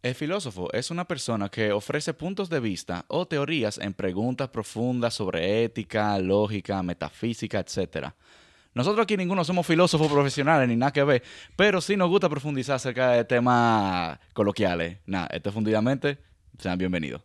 El filósofo es una persona que ofrece puntos de vista o teorías en preguntas profundas sobre ética, lógica, metafísica, etc. Nosotros aquí ninguno somos filósofos profesionales ni nada que ver, pero sí nos gusta profundizar acerca de temas coloquiales. Nada, este fundidamente, sean bienvenidos.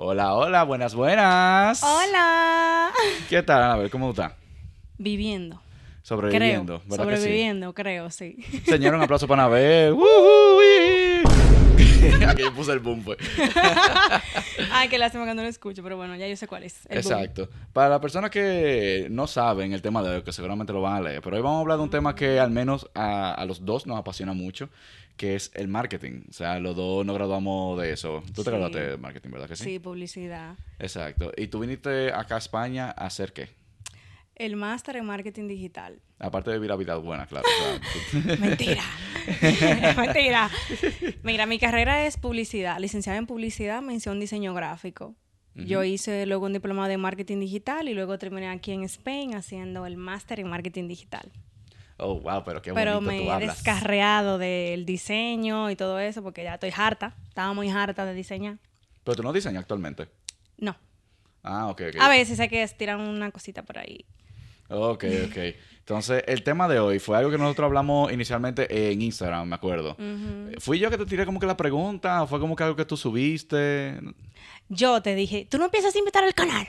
Hola, hola, buenas, buenas. Hola. ¿Qué tal? A ver, ¿cómo está? Viviendo. Sobreviviendo, creo. ¿verdad que sí? Sobreviviendo, creo, sí. Señor, un aplauso para Anabel. Aquí yo puse el boom, pues. Ay, qué lástima que no lo escucho, pero bueno, ya yo sé cuál es. el boom. Exacto. Para las personas que no saben el tema de hoy, que seguramente lo van a leer, pero hoy vamos a hablar de un tema que al menos a, a los dos nos apasiona mucho, que es el marketing. O sea, los dos nos graduamos de eso. Tú te Sí. graduaste de marketing, ¿verdad que sí? Sí, publicidad. Exacto. ¿Y tú viniste acá a España a hacer qué? El máster en marketing digital. Aparte de vivir la vida buena, claro. Mentira. Mentira. Mira, mi carrera es publicidad, licenciada en publicidad, mención diseño gráfico. Yo hice luego un diploma de marketing digital y luego terminé aquí en Spain haciendo el máster en marketing digital. Oh, wow, pero qué Pero bonito me tú he hablas. descarreado del diseño y todo eso porque ya estoy harta. Estaba muy harta de diseñar. Pero tú no diseñas actualmente. No. Ah, ok, ok. A veces hay que estirar una cosita por ahí. Ok, ok. Entonces, el tema de hoy fue algo que nosotros hablamos inicialmente en Instagram, me acuerdo. ¿Fui yo que te tiré como que la pregunta o fue como que algo que tú subiste? Yo te dije, tú no piensas invitar al canal.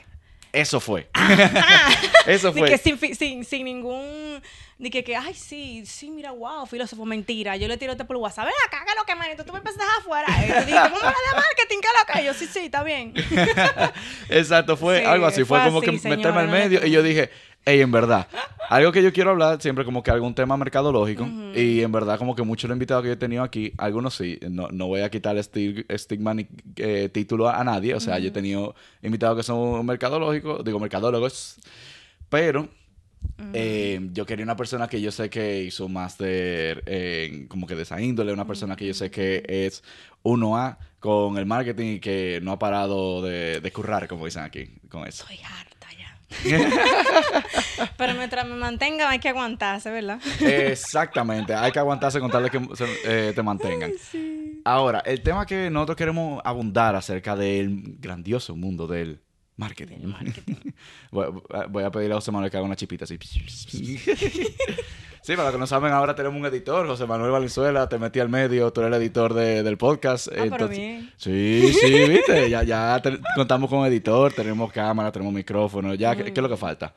Eso fue. Eso fue. que sin, sin, sin ningún. Ni que, que, ay, sí, sí, mira, wow, filósofo, mentira. Yo le tiro este por WhatsApp. Ven acá, ¿qué es lo que, manito? Tú me empezaste afuera. Y yo dije, ¿cómo hablas de marketing? ¿Qué lo que? Y yo, sí, sí, está bien. Exacto, fue Sí, algo así. Fue, fue como que así, meterme al señora, no le medio y yo dije, hey, en verdad, algo que yo quiero hablar siempre como que algún tema mercadológico y en verdad como que muchos de los invitados que yo he tenido aquí, algunos sí, no, no voy a quitar esti- estigma ni eh, título a nadie, o sea, yo he tenido invitados que son mercadológicos, digo mercadólogos, pero eh, yo quería una persona que yo sé que hizo máster en como que de esa índole, una persona que yo sé que es 1A con el marketing y que no ha parado de, de currar, como dicen aquí, con eso. Estoy harta. ya. Pero mientras me mantenga hay que aguantarse, ¿verdad? Exactamente, hay que aguantarse con tal de que se- eh, te mantengan. Ahora, el tema que nosotros queremos abundar acerca del grandioso mundo del marketing. Marketing. voy, voy a pedirle a José Manuel que haga una chipita así. Sí, para los que no saben, ahora tenemos un editor, José Manuel Valenzuela, te metí al medio, tú eres el editor de- del podcast. Ah, pero bien. Sí, sí, viste, ya, ya te- contamos con editor, tenemos cámara, tenemos micrófono, ya, ¿qué, qué es lo que falta?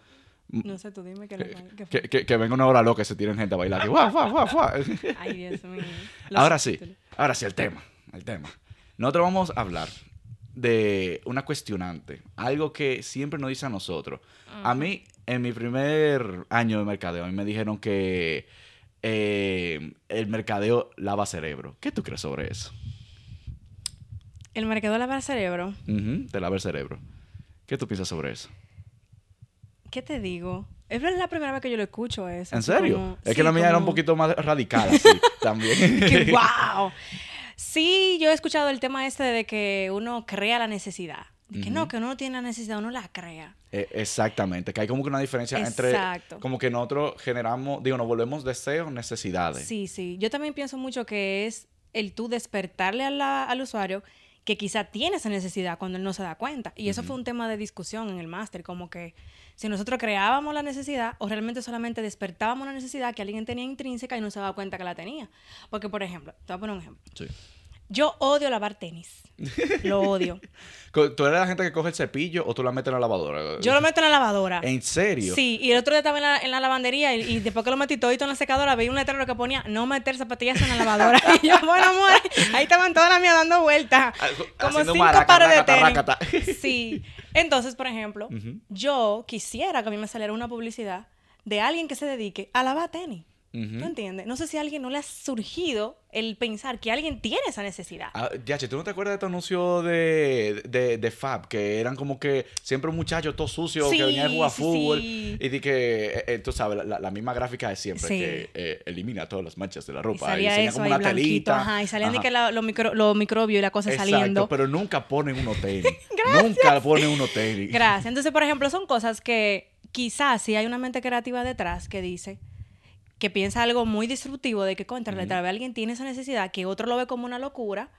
No sé, tú dime que, lo- que- Que, que- que venga una hora loca y se tiren gente a bailar. guau, guau, guau, guau. Ay, Dios mío. Los Ahora sí, ahora sí, el tema, el tema. Nosotros vamos a hablar de una cuestionante, algo que siempre nos dice a nosotros. A mí, en mi primer año de mercadeo, a mí me dijeron que eh, el mercadeo lava cerebro. ¿Qué tú crees sobre eso? El mercado lava el cerebro. Te lava el cerebro. ¿Qué tú piensas sobre eso? ¿Qué te digo? Es la primera vez que yo lo escucho eso. ¿En serio? como- es sí, que la mía era un como- poquito más radical así, también. que wow. Sí, yo he escuchado el tema este de que uno crea la necesidad. Que no, que uno no tiene la necesidad, uno la crea. Eh, exactamente, que hay como que una diferencia entre Exacto. como que nosotros generamos, digo, nos volvemos deseos, necesidades. Sí, sí. Yo también pienso mucho que es el tú despertarle a la- al usuario que quizá tiene esa necesidad cuando él no se da cuenta. Y eso fue un tema de discusión en el máster, como que si nosotros creábamos la necesidad o realmente solamente despertábamos la necesidad que alguien tenía intrínseca y no se daba cuenta que la tenía. Porque, por ejemplo, te voy a poner un ejemplo. Sí. Yo odio lavar tenis. Lo odio. ¿Tú eres la gente que coge el cepillo o tú la metes en la lavadora? Yo lo meto en la lavadora. ¿En serio? Sí, y el otro día estaba en la, en la lavandería y, y después que lo metí todito en la secadora, veía un letrero que ponía no meter zapatillas en la lavadora. y yo, bueno, amor, ahí estaban todas las mías dando vueltas. Ah, Como haciendo cinco maraca, pares de tenis. racata. Sí. Entonces, por ejemplo, yo quisiera que a mí me saliera una publicidad de alguien que se dedique a lavar tenis. Ujú. ¿Tú entiendes? No sé si a alguien no le ha surgido el pensar que alguien tiene esa necesidad. Ah, ya, che, ¿tú no te acuerdas de este anuncio de, de, de Fab? Que eran como que siempre un muchacho todo sucio Sí, que venía a jugar sí, fútbol. sí. Y di que, eh, eh, tú sabes, la, la misma gráfica de siempre, que eh, elimina todas las manchas de la y ropa. salía enseña eso como una telita. ajá, y salían de que los, micro- los microbios y la cosa Exacto, saliendo. pero nunca ponen unos tenis. nunca ponen unos tenis. Gracias. Entonces, por ejemplo, son cosas que quizás si hay una mente creativa detrás que dice, que piensa algo muy disruptivo de que contra tal vez alguien tiene esa necesidad, que otro lo ve como una locura,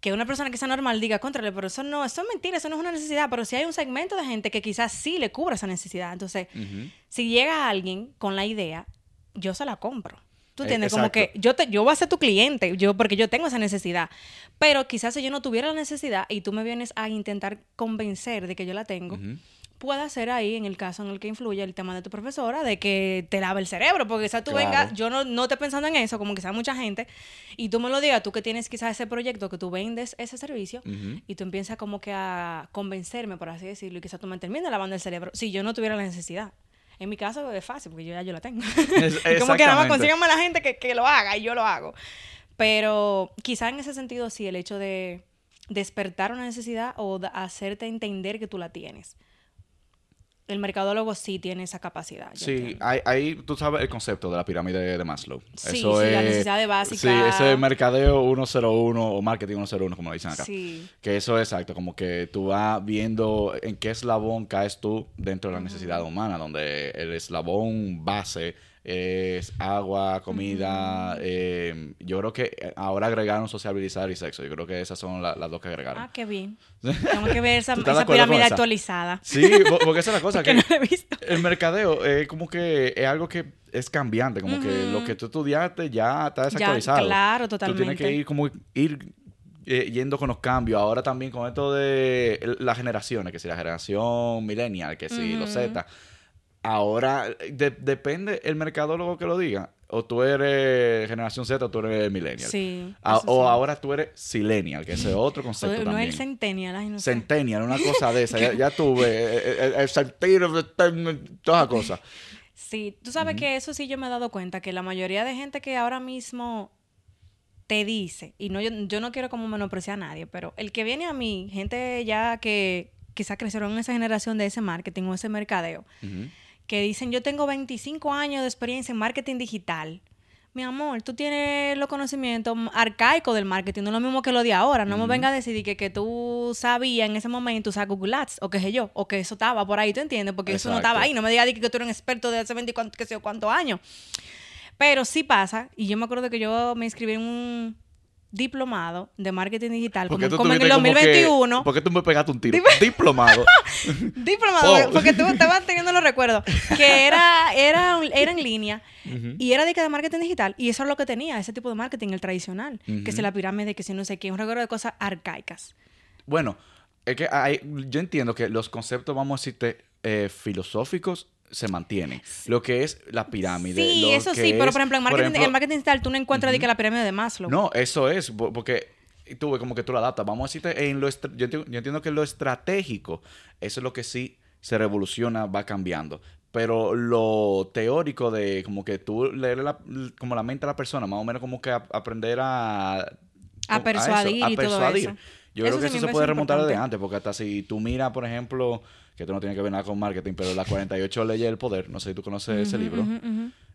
que una persona que sea normal diga, contrale, pero eso no, eso es mentira, eso no es una necesidad, pero si hay un segmento de gente que quizás sí le cubra esa necesidad. Entonces, si llega alguien con la idea, yo se la compro. ¿Tú Eh, entiendes? Como que yo, te, yo voy a ser tu cliente, yo, porque yo tengo esa necesidad. Pero quizás si yo no tuviera la necesidad y tú me vienes a intentar convencer de que yo la tengo. Puede ser ahí, en el caso en el que influye el tema de tu profesora, de que te lave el cerebro, porque quizás tú Claro. vengas, yo no, no estoy pensando en eso, como quizás mucha gente, y tú me lo digas, tú que tienes quizás ese proyecto, que tú vendes ese servicio, y tú empiezas como que a convencerme, por así decirlo, y quizás tú me termines lavando el cerebro, si yo no tuviera la necesidad. En mi caso es fácil, porque yo ya yo la tengo. Es- Y como que nada más consíganme la gente que, que lo haga y yo lo hago. Pero quizá en ese sentido sí, el hecho de despertar una necesidad o de hacerte entender que tú la tienes. El mercadólogo sí tiene esa capacidad. Sí, ahí, ahí tú sabes el concepto de la pirámide de Maslow. Sí, Eso sí, es, la necesidad de básica. Sí, ese es mercadeo 101 o marketing 101, como lo dicen acá. Sí. Que eso es exacto, como que tú vas viendo en qué eslabón caes tú dentro de la necesidad humana, donde el eslabón base es agua, comida. eh, yo creo que ahora agregaron sociabilizar y sexo. Yo creo que esas son la- las dos que agregaron. Ah, qué bien. Tengo que ver esa, ¿Tú estás de esa pirámide esa? actualizada. Sí, po- porque esa es la cosa. Que no la he visto. el mercadeo es como que es algo que es cambiante, como que lo que tú estudiaste ya está desactualizado. claro, Tú tienes que totalmente. ir como ir eh, yendo con los cambios. Ahora también con esto de las generaciones, que si la generación millennial, que si los Z. Ahora de- depende el mercadólogo que lo diga. O tú eres generación Z o tú eres millennial. Sí. A- o sí. ahora tú eres silenial, que ese es otro concepto no también. es el centennial, ay, no. Centennial, una cosa de esa. Ya, ya tuve eh, eh, el, el sentido de todas las cosas. Sí, tú sabes que eso sí yo me he dado cuenta, que la mayoría de gente que ahora mismo te dice, y no yo, yo no quiero como menospreciar a nadie, pero el que viene a mí, gente ya que quizás crecieron en esa generación de ese marketing o ese mercadeo. Que dicen, yo tengo 25 años de experiencia en marketing digital. Mi amor, tú tienes los conocimientos arcaicos del marketing, no es lo mismo que lo de ahora. No me venga a decir que, que tú sabías en ese momento usar Google Ads, o qué sé yo, o que eso estaba por ahí, ¿tú entiendes? Porque eso no estaba ahí. No me digas que tú eres un experto de hace 20 y cuánto- qué sé yo, cuántos años. Pero sí pasa, y yo me acuerdo que yo me inscribí en un diplomado de marketing digital, como, como en el tuviste como que- 2021. ¿Por qué tú me pegaste un tiro? Diplomado. Diplomado, Oh. porque tú estabas teniendo los recuerdos. Que era, era, era en línea y era de que de marketing digital. Y eso es lo que tenía, ese tipo de marketing, el tradicional. Que si la pirámide, que si no sé qué, un recuerdo de cosas arcaicas. Bueno, es que hay- yo entiendo que los conceptos, vamos a decirte, eh, filosóficos se mantienen. Lo que es la pirámide. Sí, lo eso que sí, pero es, por ejemplo, en marketing, ejemplo, en marketing digital tú no encuentras de que la pirámide de Maslow. No, eso es, po- porque tú ves como que tú la adaptas. Vamos a decirte, en lo yo, entiendo, yo entiendo que lo estratégico, eso es lo que sí se revoluciona, va cambiando. Pero lo teórico de como que tú leer la, como la mente a la persona, más o menos como que a- aprender a... A persuadir a y todo eso. Yo Eso creo que eso se puede remontar desde antes, porque hasta si tú miras, por ejemplo, que esto no tiene que ver nada con marketing, pero las 48 leyes del poder, no sé si tú conoces ese libro.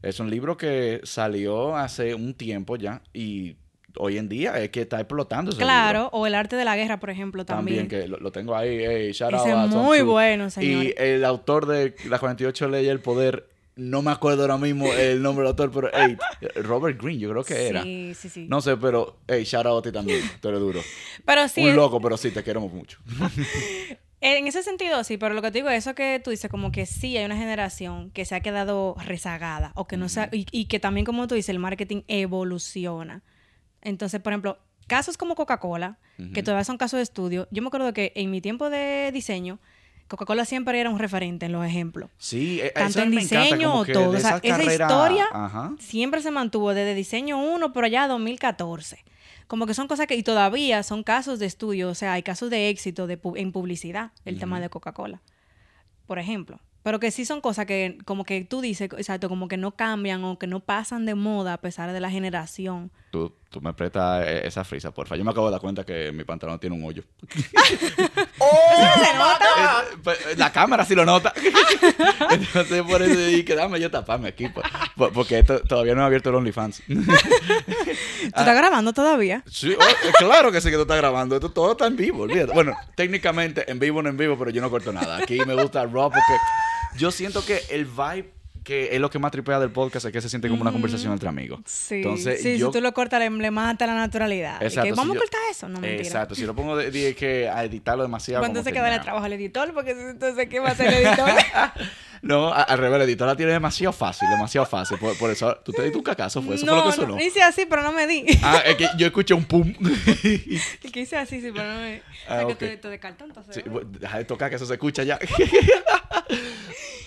Es un libro que salió hace un tiempo ya y hoy en día es que está explotando ese Claro, libro. o el arte de la guerra, por ejemplo, También, también. que lo, lo tengo ahí. Hey, shout out Ese es muy bueno, señor. Y el autor de las 48 leyes del poder, no me acuerdo ahora mismo el nombre del autor, pero hey, Robert Greene, yo creo que era. Sí, sí, sí. No sé, pero hey, shout out a ti también. Tú eres duro. Pero sí, un loco, pero sí, te queremos mucho. En ese sentido, sí, pero lo que te digo es eso que tú dices, como que sí hay una generación que se ha quedado rezagada o que no se ha- y, y que también, como tú dices, el marketing evoluciona. Entonces, por ejemplo, casos como Coca-Cola, que todavía son casos de estudio, yo me acuerdo que en mi tiempo de diseño, Coca-Cola siempre era un referente en los ejemplos. Sí, eh, Tanto eso en me encanta, diseño como o que todo. O sea, esa historia Ajá. siempre se mantuvo desde diseño 1 por allá a 2014. Como que son cosas que, y todavía son casos de estudio, o sea, hay casos de éxito de, en publicidad, el tema de Coca-Cola. Por ejemplo, Pero que sí son cosas que, como que tú dices, exacto, como que no cambian o que no pasan de moda a pesar de la generación. Tú, tú me prestas eh, esa frisa, porfa. Yo me acabo de dar cuenta que mi pantalón tiene un hoyo. ¿Se nota? Pues, La cámara sí lo nota. Entonces, por eso dije, dame yo taparme aquí. por- Porque esto- todavía no he abierto el OnlyFans. ¿Tú estás grabando todavía? Sí, oh, eh, claro que sí que tú estás grabando. Esto todo está en vivo, olvídate. Bueno, técnicamente en vivo no en vivo, pero yo no corto nada. Aquí me gusta raw porque yo siento que el vibe que es lo que más tripea del podcast es que se siente como una conversación entre amigos. Sí. Entonces, sí, yo... si tú lo cortas, le, mata la naturalidad. Exacto, que, si Vamos yo- a cortar eso. No, mentira. Exacto, si lo pongo de, de que a editarlo demasiado. ¿Cuánto como se que queda el trabajo al editor? Porque entonces, ¿qué va a hacer el editor? No, al revés, la editora tiene demasiado fácil, demasiado fácil. Por, por eso, tú te diste un cacazo, fue eso fue lo no, que sonó. no, hice así, pero no me di. Ah, es que yo escuché un pum. que hice así, sí, pero no me di. Ah, que de cartón, entonces. Sí, bueno, deja de tocar que eso se escucha ya.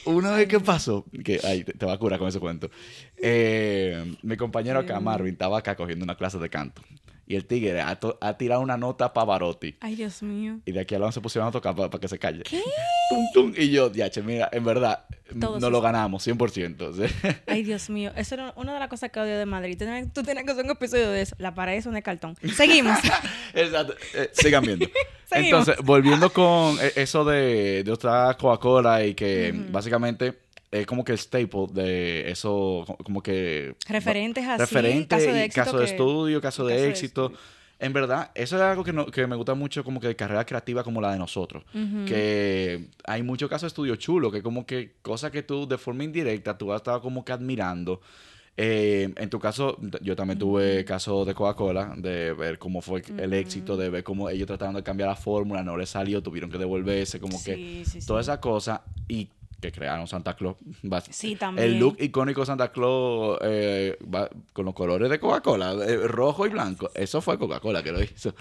Una vez que pasó, que ay, te, te va a curar con ese cuento. Eh, mi compañero acá, Marvin, estaba acá cogiendo una clase de canto. Y el tigre ha, tirado una nota para Barotti. Ay, Dios mío. Y de aquí a lado se pusieron a tocar para que se calle. Tum, tum. Y yo, ya, che, mira, en verdad, Todos no lo ganamos, 100%. ¿sí? Ay, Dios mío. Eso era una de las cosas que odio de Madrid. Tú tienes, que hacer un episodio de eso. La pared es un cartón. Seguimos. Exacto. Eh, sigan viendo. Seguimos. Entonces, volviendo con eh, eso de, de otra Coca-Cola y que básicamente es como que el staple de eso, co- como que... Referentes así, Referente caso de éxito caso de que- estudio, caso de caso de éxito. En verdad, eso es algo que, no- que me gusta mucho como que de carrera creativa como la de nosotros. Que hay muchos casos de estudio chulo, que como que cosas que tú de forma indirecta tú has estado como que admirando. Eh, en tu caso, yo también tuve caso de Coca-Cola, de ver cómo fue el éxito, de ver cómo ellos trataron de cambiar la fórmula, no les salió, tuvieron que devolverse, como que Sí, sí, sí. toda esa cosa y que crearon Santa Claus. Sí, también. El look icónico Santa Claus eh, va- con los colores de Coca-Cola, eh, rojo y blanco. Eso fue Coca-Cola que lo hizo.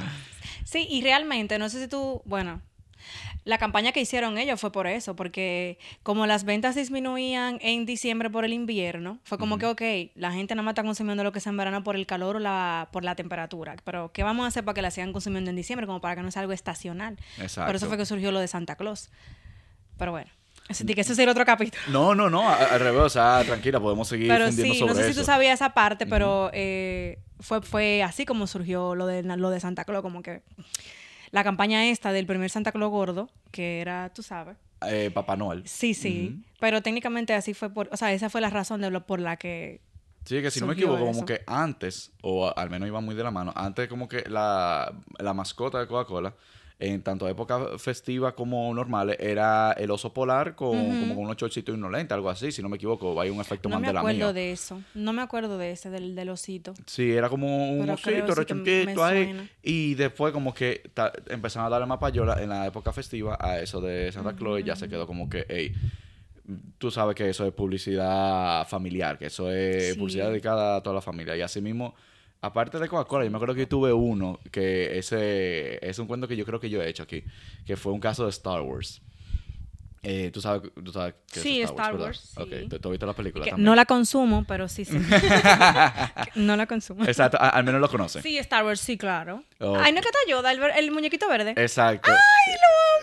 Sí, y realmente, no sé si tú, bueno, la campaña que hicieron ellos fue por eso, porque como las ventas disminuían en diciembre por el invierno, fue como que, ok, la gente nada más está consumiendo lo que es en verano por el calor o la, por la temperatura, pero ¿qué vamos a hacer para que la sigan consumiendo en diciembre? Como para que no sea algo estacional. Exacto. Por eso fue que surgió lo de Santa Claus. Pero bueno, ese, que ese sería otro capítulo. No, no, no, al revés, o sea, tranquila, podemos seguir Pero sí, sobre no sé si eso. tú sabías esa parte, pero eh, fue, fue así como surgió lo de, lo de Santa Claus, como que la campaña esta del primer Santa Claus gordo, que era, tú sabes. Eh, Papá Noel. Sí, sí, pero técnicamente así fue por, o sea, esa fue la razón de lo por la que Sí, que si no me equivoco, como que antes, o al menos iba muy de la mano, antes como que la, la mascota de Coca-Cola, en tanto época festiva como normales, era el oso polar con, como con unos chorcitos algo así, si no me equivoco, hay un efecto no me Mandela acuerdo mío. de eso. No me acuerdo de ese del, del osito. Sí, era como un Pero osito me rechonquito ahí. Y después como que empezaron a darle más payola en la época festiva a eso de Santa Claus y ya se quedó como que, hey, tú sabes que eso es publicidad familiar, que eso es Sí. publicidad dedicada a toda la familia. Y así mismo, aparte de Coca-Cola, yo me acuerdo que tuve uno que ese es un cuento que yo creo que yo he hecho aquí, que fue un caso de Star Wars. Eh, ¿tú, sabes, tú sabes qué Sí, es Star. Wars, Ok, sí. ¿tú, tú has visto la película Que también? no la consumo, pero sí, sí. no la consumo. Exacto, a- al menos lo conoces. Sí, Star Wars, sí, claro. Ay, no que está Yoda, el, muñequito verde. Exacto. ¡Ay,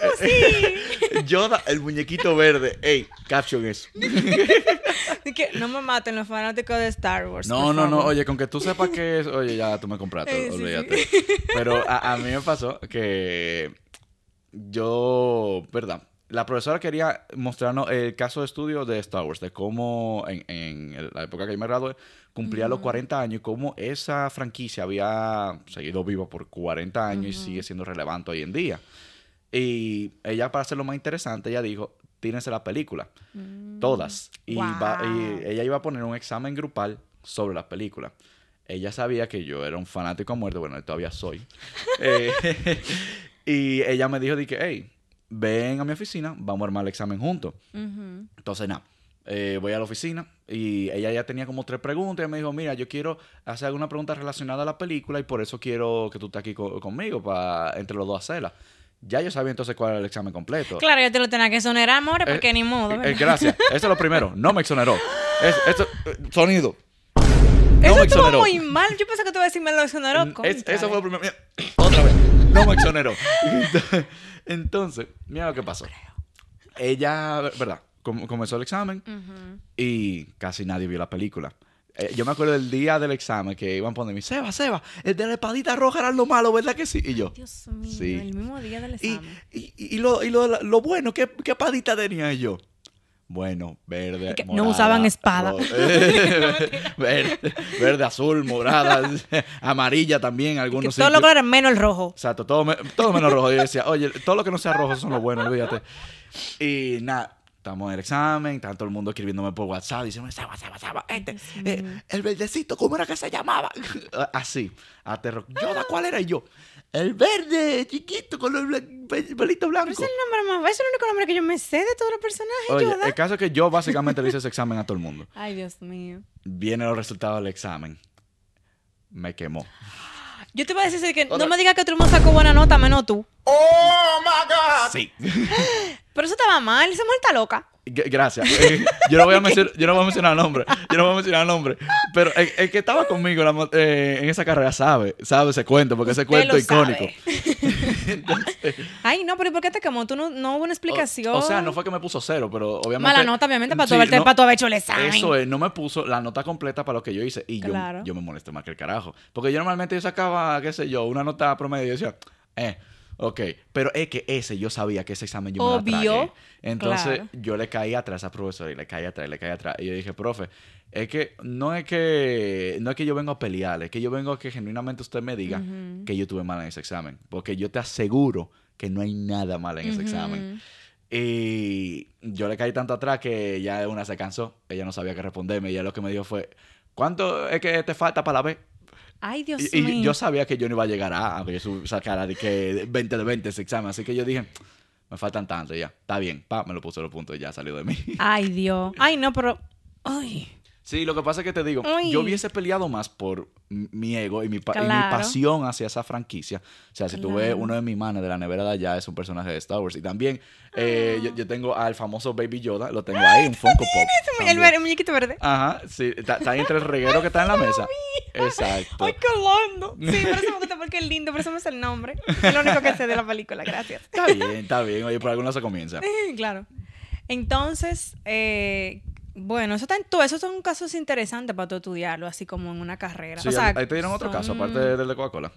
lo amo, sí! Yoda, el muñequito verde. Ey, caption eso. Así que no me maten los fanáticos de Star Wars. No, no, no. Oye, con que tú sepas que es. Oye, ya tú me compraste. Eh, sí, olvídate. Pero a, a mí me pasó que yo, ¿verdad? La profesora quería mostrarnos el caso de estudio de Star Wars, de cómo en, la época que yo me gradué cumplía los 40 años y cómo esa franquicia había seguido viva por 40 años y sigue siendo relevante hoy en día. Y ella, para hacerlo más interesante, ella dijo, tírense la película. Todas. Y, va- y ella iba a poner un examen grupal sobre la película. Ella sabía que yo era un fanático a muerte, bueno, todavía soy. Eh, y ella me dijo, que, hey, ven a mi oficina, vamos a armar el examen juntos. Entonces, nada, eh, voy a la oficina y ella ya tenía como tres preguntas. Y me dijo, mira, yo quiero hacer alguna pregunta relacionada a la película y por eso quiero que tú estés aquí co- conmigo para entre los dos hacerla. Ya yo sabía entonces cuál era el examen completo. Claro, yo te lo tenía que sonerar, amores, Eh, porque ni modo. eh, gracias. Eso es lo primero. No me exoneró. Es, esto, eh, sonido. No Eso me estuvo exoneró. muy mal. Yo pensé que tú ibas a decir me lo exoneró. Es- eso fue lo primero. Mira, otra vez. No me exoneró. Entonces, mira lo que pasó. Ella, ¿verdad? com- comenzó el examen y casi nadie vio la película. Eh, yo me acuerdo del día del examen que iban a ponerme, Seba, Seba, el de la espadita roja era lo malo, ¿verdad que sí? Y yo, Dios mío, Sí. el mismo día del y, examen. y, y lo, y lo, lo bueno, ¿qué, qué espadita tenía yo? Bueno, verde, Que no usaban espada. verde, verde, azul, morada, amarilla también, Que algunos todo lo sitios. colores menos el rojo. Exacto, todo, me- todo menos rojo. Yo decía, oye, todo lo que no sea rojo son los buenos, olvídate. Y nada, estamos en el examen, está todo el mundo escribiéndome por WhatsApp, diciendo, Seba, Seba, Seba, este, eh, el verdecito, ¿cómo era que se llamaba? Así, aterro. Yoda, ¿cuál era Y yo? El verde, chiquito, con el blan- pel- pelito Pero blanco. ese es el nombre más... Es el único nombre que yo me sé de todos los personajes, Oye, Yoda. el caso es que yo básicamente le hice ese examen a todo el mundo. Ay, Dios mío. Vienen los resultados del examen. Me quemó. Yo te voy a decir que Otra- no me digas que todo el mundo sacó buena nota, menos tú. Sí. Pero eso estaba mal, esa mujer está loca. Gracias. Eh, yo, no voy a mencionar, yo no voy a mencionar nombre. Yo no voy a mencionar nombre. Pero el, el que estaba conmigo la eh, en esa carrera sabe, sabe ese cuento, porque ese cuento lo icónico. Entonces, Ay, no, pero ¿y por qué te quemó? Tú no, no hubo una explicación. o, o sea, no fue que me puso cero, pero obviamente. Mala nota, obviamente, para Sí, tú haberte no, para tú haber hecho el examen. Eso es, no me puso la nota completa para lo que yo hice. Y yo me molesté más que el carajo. Porque yo normalmente yo sacaba, qué sé yo, una nota promedio y decía, eh, ok. Pero es que ese, yo sabía que ese examen yo me la Obvio. tragué. Entonces Claro. yo le caí atrás a esa profesora y le caí atrás, y le caí atrás. Y yo dije, profe, es que no es que no es que yo vengo a pelear, es que yo vengo a que genuinamente usted me diga que yo tuve mal en ese examen. Porque yo te aseguro que no hay nada mal en ese examen. Y yo le caí tanto atrás que ya una se cansó. Ella no sabía qué responderme. Y ella lo que me dijo fue, ¿cuánto es que te falta para la B? Ay, Dios Y, y mío. yo sabía que yo no iba a llegar a, yo su- sacara de que 20 de 20 ese examen. Así que yo dije, me faltan tanto ya. Está bien. Pa, me lo puso los puntos y ya salió de mí. Ay, Dios. Ay, no, pero... Ay. Sí, lo que pasa es que te digo, yo hubiese peleado más por mi ego y mi, pa- y mi Claro. pasión hacia esa franquicia. O sea, si tú ves Claro. uno de mis manes de la nevera de allá, es un personaje de Star Wars. Y también eh, Ah. yo, yo tengo al famoso Baby Yoda, lo tengo ahí, un Funko Pop. El, muñequito verde. Ajá, sí, está, está ahí entre el reguero que está en la mesa. Exacto. Ay, qué lindo. Sí, por eso me gusta porque es lindo, por eso me sé el nombre. Es lo único que sé de la película, gracias. Está bien, está bien. Oye, por alguna se comienza. claro. Entonces, eh, bueno, eso, está en- todo eso son casos interesantes para tú estudiarlo, así como en una carrera. Sí, o sea, ahí te dieron otro caso, aparte del de Coca-Cola.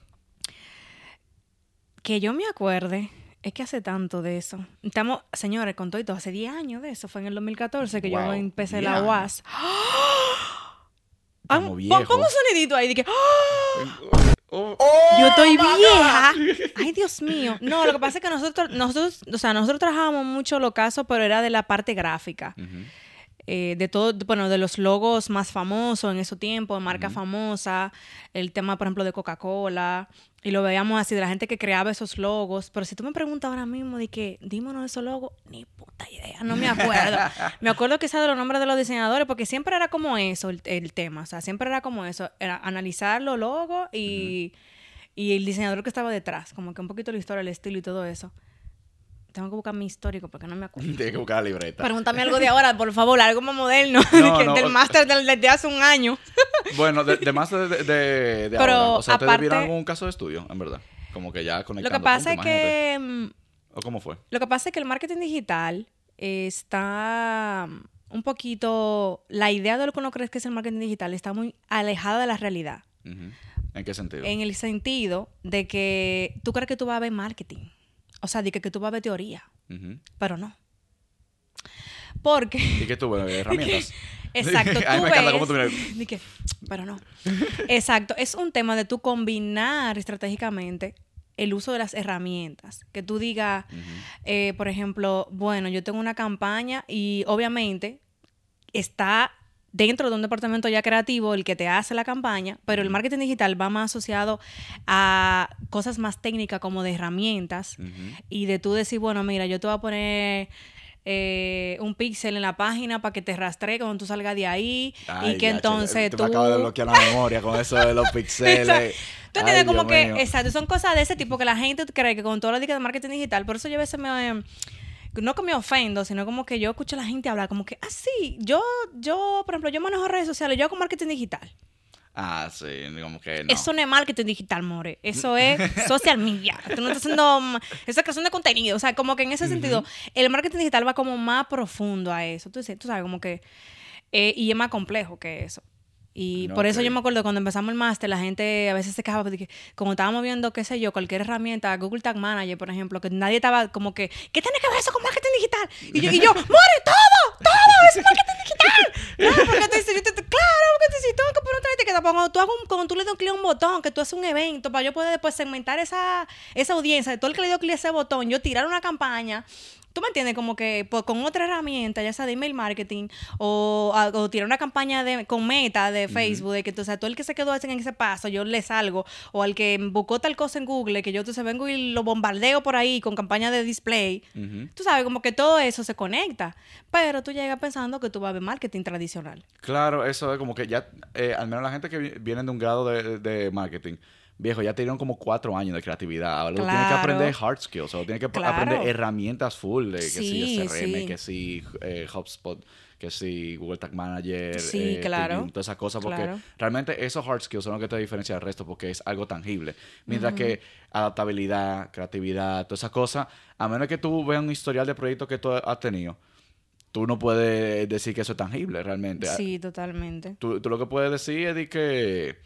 Que yo me acuerde, es que hace tanto de eso. Estamos, señores, con todo y todo, hace 10 años de eso, fue en el 2014 que yo empecé 10 la. UAS. Como Pon-. Pon un sonidito ahí de que Oh, yo estoy vieja. Ay, Dios mío. No, lo que pasa es que nosotros, nosotros, o sea, nosotros trabajábamos mucho los casos, pero era de la parte gráfica. ujú. Eh, de todo, bueno, de los logos más famosos en ese tiempo, marca famosa, el tema, por ejemplo, de Coca-Cola, y lo veíamos así, de la gente que creaba esos logos. Pero si tú me preguntas ahora mismo de que, dímonos esos logos, ni puta idea, no me acuerdo. me acuerdo quizás de los nombres de los diseñadores, porque siempre era como eso el, el tema, o sea, siempre era como eso, era analizar los logos y, y el diseñador que estaba detrás, como que un poquito la historia, el estilo y todo eso. Tengo que buscar mi histórico porque no me acuerdo. Tienes que buscar la libreta. Pregúntame algo de ahora, por favor, algo más moderno. No, que- no, del máster del- desde hace un año. Bueno, de, de más de, de, de- de Pero ahora. O sea, ¿te aparte- debieron algún caso de estudio, en verdad? Como que ya Lo conectando que pasa es imagínate. que ¿O cómo fue? lo que pasa es que el marketing digital está mm, un poquito la idea de lo que uno cree que es el marketing digital está muy alejada de la realidad. ¿En qué sentido? En el sentido de que tú crees que tú vas a ver marketing. O sea, de que, que tú vas a ver teoría, pero no. Porque ¿Y qué tuve? ¿Herramientas? Exacto, tú me encanta ves- cómo tú miras. Di que, pero no. Exacto, es un tema de tú combinar estratégicamente el uso de las herramientas. Que tú digas, eh, por ejemplo, bueno, yo tengo una campaña y obviamente está dentro de un departamento ya creativo el que te hace la campaña, pero el marketing digital va más asociado a cosas más técnicas como de herramientas Ujú. y de tú decir, bueno, mira, yo te voy a poner eh, un píxel en la página para que te rastree cuando tú salgas de ahí Ay, y que ya, entonces tú... Me acabo de bloquear la memoria con eso de los pixeles. Tú entiendes como Dios que, mío. exacto, son cosas de ese tipo que la gente cree que con la dica de marketing digital, por eso yo a veces me, no que me ofendo, sino como que yo escucho a la gente hablar como que, ah, sí, yo, yo, por ejemplo, yo manejo redes sociales, yo hago marketing digital. Ah, sí, como que no. Eso no es marketing digital, more. Eso es social media. Tú no estás haciendo... ma- Eso es creación de contenido. O sea, como que en ese sentido, el marketing digital va como más profundo a eso. Tú, tú sabes, como que... eh, y es más complejo que eso. Y No, por eso yo me acuerdo cuando empezamos el máster, la gente a veces se quejaba porque como estábamos viendo, qué sé yo, cualquier herramienta, Google Tag Manager, por ejemplo, que nadie estaba como que, ¿qué tiene que ver eso con marketing digital? Y yo, y yo ¡more, todo! ¡Todo! ¡Es marketing digital! Claro, porque tú dices, yo te- claro, porque tú dices, tengo que poner otra etiqueta. Cuando tú, hagas un- cuando tú le das un clic a un botón, que tú haces un evento, para yo poder después segmentar esa, esa audiencia, de todo el que le dio clic a ese botón, yo tirar una campaña. ¿Tú me entiendes? Como que pues, con otra herramienta, ya sea de email marketing o, a- o tirar una campaña de, con meta de Facebook, de que o sea, todo el que se quedó en ese paso, yo le salgo, o al que buscó tal cosa en Google, que yo entonces vengo y lo bombardeo por ahí con campaña de display. Ujú. Tú sabes, como que todo eso se conecta, pero tú llegas pensando que tú vas a ver marketing tradicional. Claro, eso es como que ya, eh, al menos la gente que vi- viene de un grado de, de marketing, viejo, ya tienen como cuatro años de creatividad. Ahora luego tienen que Claro. aprender hard skills, o tienen que Claro. aprender herramientas full, de que si Sí, SRM, sí. que si eh, HubSpot, que si Google Tag Manager, Sí, eh, claro. Todas esas cosas, porque Claro. realmente esos hard skills son lo que te diferencia del resto, porque es algo tangible. Mientras que adaptabilidad, creatividad, todas esas cosas, a menos que tú veas un historial de proyectos que tú has tenido, tú no puedes decir que eso es tangible realmente. Sí, totalmente. Tú, tú lo que puedes decir es de que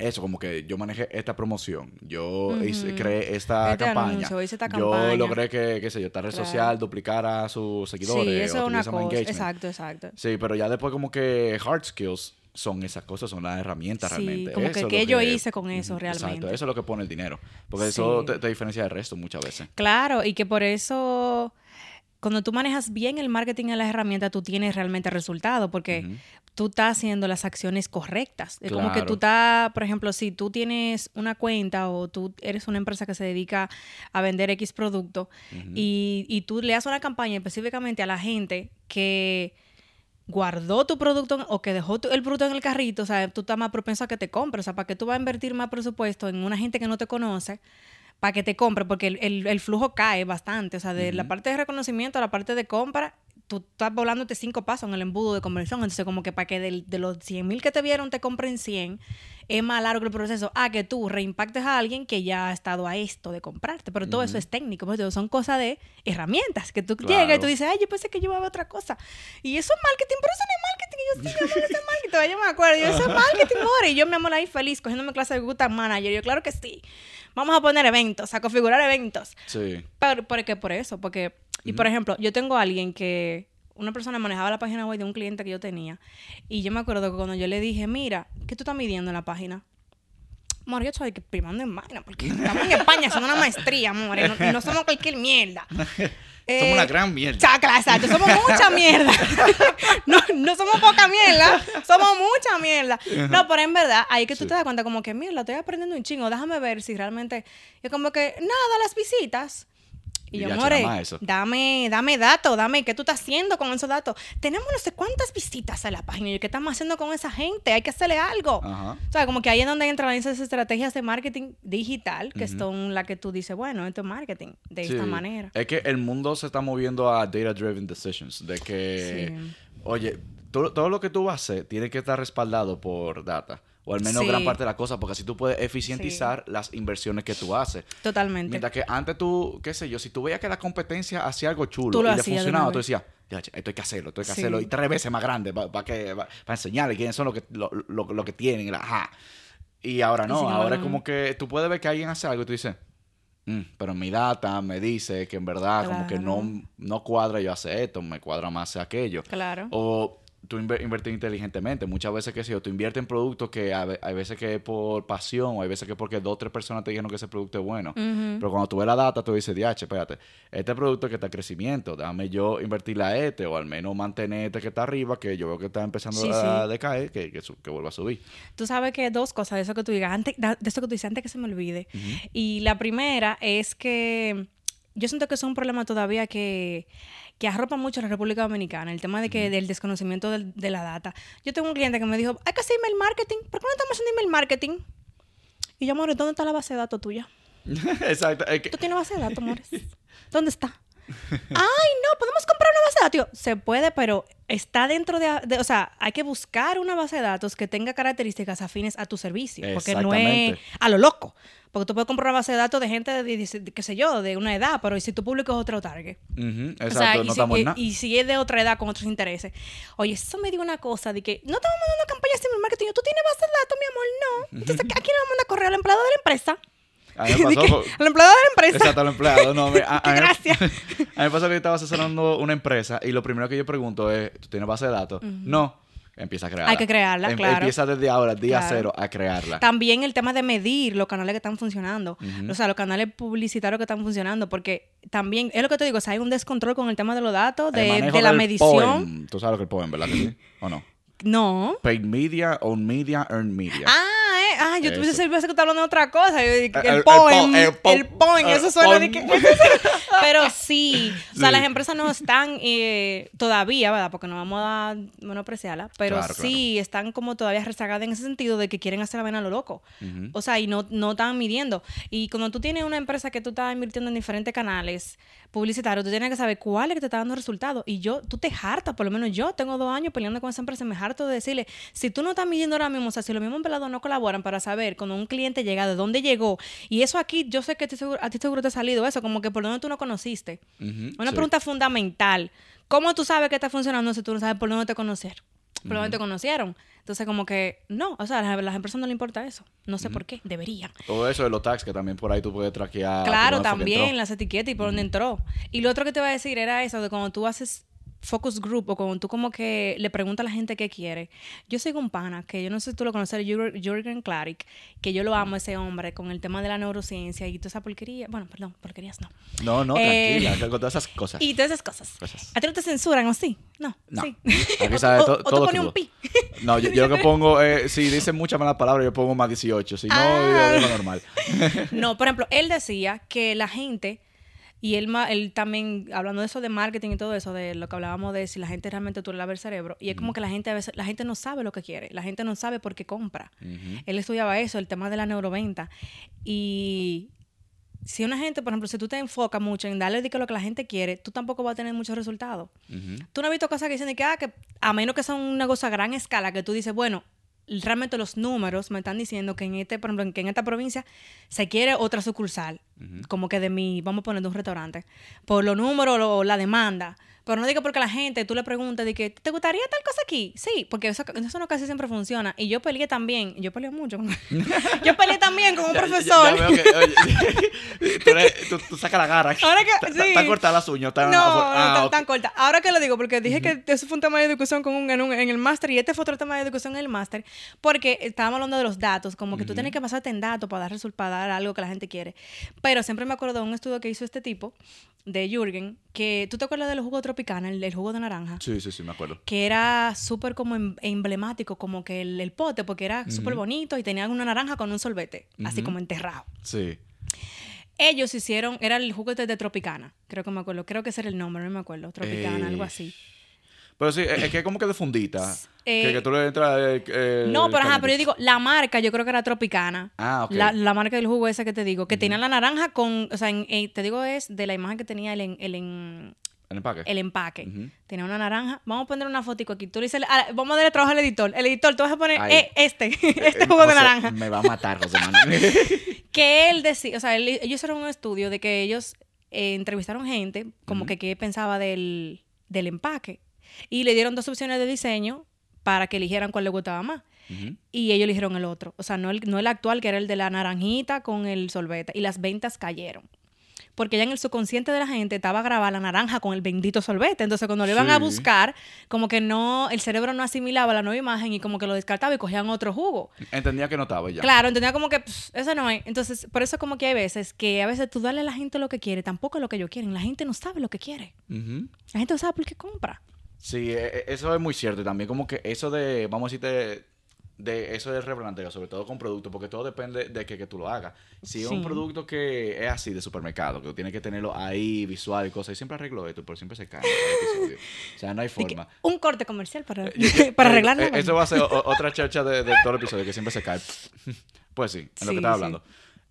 eso, como que yo manejé esta promoción, yo hice- creé esta Este campaña, anuncio, hice esta yo campaña. logré que, qué sé yo, esta red Claro. social duplicara a sus seguidores. Sí, eso es una cosa. engagement. Exacto, exacto. Sí, pero ya después como que hard skills son esas cosas, son las herramientas Sí, realmente. como que Eso es qué yo hice con eso realmente. Exacto, eso es lo que pone el dinero. Porque eso te diferencia del resto muchas veces. Claro, y que por eso cuando tú manejas bien el marketing en las herramientas, tú tienes realmente resultado, porque tú estás haciendo las acciones correctas. Es como que tú estás, por ejemplo, si tú tienes una cuenta o tú eres una empresa que se dedica a vender X producto y, y tú le haces una campaña específicamente a la gente que guardó tu producto o que dejó tu- el producto en el carrito, o sea, tú estás más propenso a que te compre. O sea, ¿para qué tú vas a invertir más presupuesto en una gente que no te conoce? Para que te compre, porque el, el- el flujo cae bastante. O sea, de la parte de reconocimiento a la parte de compra, tú estás volándote cinco pasos en el embudo de conversión. Entonces, como que para que de, los 100 mil que te vieron te compren 100, es más largo el proceso a que tú reimpactes a alguien que ya ha estado a esto de comprarte. Pero todo eso es técnico, pues, son cosas de herramientas que tú llegas y tú dices, ay, yo pensé que yo iba a ver otra cosa. Y eso es marketing, pero eso no es marketing. Y yo, sí, eso es marketing. Yo me acuerdo, yo, eso es marketing, more. Y yo, mi amor, ahí feliz, cogiéndome clase de Google Tag Manager. Yo, claro que sí. Vamos a poner eventos, a configurar eventos. Sí. Pero, ¿por qué? Por eso, porque, y por ejemplo, yo tengo a alguien que, una persona manejaba la página web de un cliente que yo tenía, y yo me acuerdo que cuando yo le dije, mira, ¿qué tú estás midiendo en la página? Amor, yo estoy primando en máquina, porque estamos en España haciendo una maestría, amor, y no, y no somos cualquier mierda. Somos una gran mierda. cha- claro, Exacto, somos mucha mierda. no, no somos poca mierda, somos mucha mierda. No, pero en verdad, ahí que tú Sí. te das cuenta como que, mierda, estoy aprendiendo un chingo, déjame ver si realmente... Yo como que, nada, las visitas. Y, yo, more, dame, dame datos, dame, ¿qué tú estás haciendo con esos datos? Tenemos no sé cuántas visitas a la página. Y ¿qué estamos haciendo con esa gente? Hay que hacerle algo. Ajá. O sea, como que ahí es donde entran esas estrategias de marketing digital, que son las que tú dices, bueno, esto es marketing de esta manera. Es que el mundo se está moviendo a data-driven decisions. De que, Sí. oye, todo, todo lo que tú vas a hacer tiene que estar respaldado por data. O al menos Sí. gran parte de la cosa, porque así tú puedes eficientizar las inversiones que tú haces. Totalmente. Mientras que antes tú, qué sé yo, si tú veías que la competencia hacía algo chulo Tú lo y le de funcionaba, tú decías, esto hay que hacerlo, esto hay que Sí. hacerlo. Y tres veces más grande para que para enseñarle quiénes son lo que, lo, lo- lo que tienen. Ajá. Y ahora no, si no, ahora es como que tú puedes ver que alguien hace algo y tú dices, "Mm, pero mi data me dice que en verdad como que no, no cuadra yo hacer esto, me cuadra más hacer aquello. Claro. O tú invertir inteligentemente. Muchas veces que si yo, tú inviertes en productos que a hay veces que es por pasión o hay veces que es porque dos o tres personas te dijeron que ese producto es bueno. Pero cuando tú ves la data, tú dices, diache, espérate, este producto que está en crecimiento, déjame yo invertirle a este o al menos mantener este que está arriba, que yo veo que está empezando Sí, a sí. decaer, que, que, que vuelva a subir. Tú sabes que dos cosas de eso que tú digas, antes, de eso que tú dices, antes que se me olvide. Y la primera es que yo siento que es un problema todavía que, que arropa mucho a la República Dominicana, el tema de que del desconocimiento de la data. Yo tengo un cliente que me dijo, hay que hacer email marketing, ¿por qué no estamos haciendo email marketing? Y yo, amor, ¿dónde está la base de datos tuya? Exacto. ¿Tú tienes base de datos, amores? ¿Dónde está? Ay, no, podemos comprar una base de datos. Se puede, pero está dentro de, de- O sea, hay que buscar una base de datos que tenga características afines a tu servicio. Porque no es a lo loco. Porque tú puedes comprar una base de datos de gente de, 10 de- qué sé yo, de una edad, pero ¿y si tu público es otro target? Ujú, Exacto, O sea, y, no si, estamos y- nada. y si es de otra edad con otros intereses. Oye, eso me dio una cosa de que no estamos mandando campañas de marketing. Tú tienes base de datos, mi amor, no. Entonces, ¿a quién le vamos a mandar correo? ¿Al empleado de la empresa? A mí me pasó Al empleado de la empresa. Exacto, al empleado. No, me- a, a Qué mí- gracia. A mí me pasó que yo estaba asesorando una empresa y lo primero que yo pregunto es, ¿tú tienes base de datos? No. Empieza a crearla. Hay que crearla, Em- claro. Empieza desde ahora, día Claro. cero, a crearla. También el tema de medir los canales que están funcionando. O sea, los canales publicitarios que están funcionando. Porque también, es lo que te digo, o sea, hay un descontrol con el tema de los datos, de, la medición. POEM. Tú sabes lo que es el POEM, ¿verdad? ¿O no? No. Paid media, own media, earned media. Ah, ah, yo pensé que está hablando de otra cosa. El- El, el poem, po- el poem, eso suena de que... Pero sí, o sea, las empresas no están eh, todavía, ¿verdad? Porque no vamos a menospreciarla, pero sí están como todavía rezagadas en ese sentido de que quieren hacer la vena a lo loco. O sea, y no, no están midiendo. Y cuando tú tienes una empresa que tú estás invirtiendo en diferentes canales publicitarios, tú tienes que saber cuál es que te está dando resultados. Y yo, tú te hartas, por lo menos yo tengo dos años peleando con esa empresa, me harto de decirle, si tú no estás midiendo ahora mismo, o sea, si los mismos empleados no colaboran para saber cuando un cliente llega, de dónde llegó, y eso aquí, yo sé que a ti seguro, a ti seguro te ha salido eso, como que por dónde tú no conociste. Una sí. pregunta fundamental. ¿Cómo tú sabes que está funcionando si tú no sabes por dónde te conocieron? Por dónde te conocieron. Entonces, como que no, o sea, a las, las empresas no le importa eso. No sé por qué, deberían. O eso de los tags, que también por ahí tú puedes traquear. Claro, también las etiquetas y por dónde entró. Y lo otro que te iba a decir era eso, de cuando tú haces focus group o cuando tú como que le preguntas a la gente qué quiere. Yo sigo un pana, que yo no sé si tú lo conoces, Jür- Jürgen Klarik, que yo lo amo ese hombre con el tema de la neurociencia y toda esa porquería. Bueno, perdón, porquerías no. No, no, Eh, tranquila, con todas esas cosas. Y todas esas cosas. Cosas. ¿A ti no te censuran o sí? No. No. Sí. Aquí o, sabe o- tú pones un pi. No, yo, yo lo que pongo, eh, si dicen muchas malas palabras, yo pongo más 18. Si no, Ah. es lo normal. No, por ejemplo, él decía que la gente, y él, ma- él también, hablando de eso de marketing y todo eso, de lo que hablábamos de si la gente realmente tú le lavas el cerebro, y es como que la gente a veces, la gente no sabe lo que quiere, la gente no sabe por qué compra. Él estudiaba eso, el tema de la neuroventa. Y si una gente, por ejemplo, si tú te enfocas mucho en darle de que lo que la gente quiere, tú tampoco vas a tener muchos resultados. Tú no has visto cosas que dicen de que, ah, que a menos que sea un negocio a gran escala, que tú dices, bueno, realmente los números me están diciendo que en este, por ejemplo, que en esta provincia se quiere otra sucursal, como que de mi, vamos a poner de un restaurante, por los números o la demanda. Pero no digo porque la gente, tú le preguntas de que, ¿te gustaría tal cosa aquí? Sí, porque eso, eso no casi siempre funciona. Y yo peleé también, yo peleé mucho. yo peleé también con un Ya- profesor. Ya, veo que, oye, tú, eres- tú- tú sacas la garra. Ahora que- sí. Están cortadas las uñas. No, ah, tan, tan corta. Ahora que lo digo, porque dije que eso fue un tema de discusión con un, en, un- en el máster y este fue otro tema de discusión en el máster, porque estábamos hablando de los datos, como que tú tienes que basarte en datos para dar resultados, para dar algo que la gente quiere. Pero siempre me acuerdo de un estudio que hizo este tipo, de Jürgen, que tú te acuerdas del jugo tropicana, el, el jugo de naranja. Sí, sí, sí, me acuerdo. Que era súper como em- emblemático, como que el, el pote, porque era súper bonito y tenía una naranja con un sorbete, así como enterrado. Sí. Ellos hicieron, era el jugo este de Tropicana, creo que me acuerdo, creo que ese era el nombre, no me acuerdo, Tropicana, algo así. Pero sí, es, que es como que de fundita. Eh, que, que tú le entras. eh, eh, No, pero ajá, pero yo digo, la marca yo creo que era Tropicana. Ah, ok. La, la marca del jugo esa que te digo, que tenía la naranja con, o sea, en- en- te digo es de la imagen que tenía el, el, en- El empaque. el empaque. Tenía una naranja. Vamos a poner una fotico aquí. Tú le dices, ah, vamos a darle trabajo al editor. El editor, tú vas a poner eh, este, este Eh, jugo de naranja. Me va a matar, José Manuel. que él decía, o sea, él- ellos hicieron un estudio de que ellos eh, entrevistaron gente como que qué pensaba del, del empaque y le dieron dos opciones de diseño para que eligieran cuál le gustaba más. Y ellos eligieron el otro, o sea, no el, no el actual que era el de la naranjita con el sorbete y las ventas cayeron. Porque ya en el subconsciente de la gente estaba grabada la naranja con el bendito sorbete. Entonces, cuando le iban a buscar, como que no, el cerebro no asimilaba la nueva imagen y como que lo descartaba y cogían otro jugo. Entendía que no estaba ya. Claro, entendía como que "Pss, eso no es. Entonces, por eso como que hay veces que a veces tú darle a la gente lo que quiere, tampoco es lo que ellos quieren. La gente no sabe lo que quiere. La gente no sabe por qué compra. Sí, e- e- eso es muy cierto. Y también como que eso de, vamos a decirte, de eso del replanteo, sobre todo con productos, porque todo depende de que, que tú lo hagas. Si es un producto que es así de supermercado, que tú tienes que tenerlo ahí, visual y cosas, y siempre arreglo esto, pero siempre se cae. O sea, no hay forma. un corte comercial para, Eh, para arreglar la eh. Eso va a ser otra chacha de, de todo el episodio, que siempre se cae. Pues sí, en lo Sí, que estaba sí.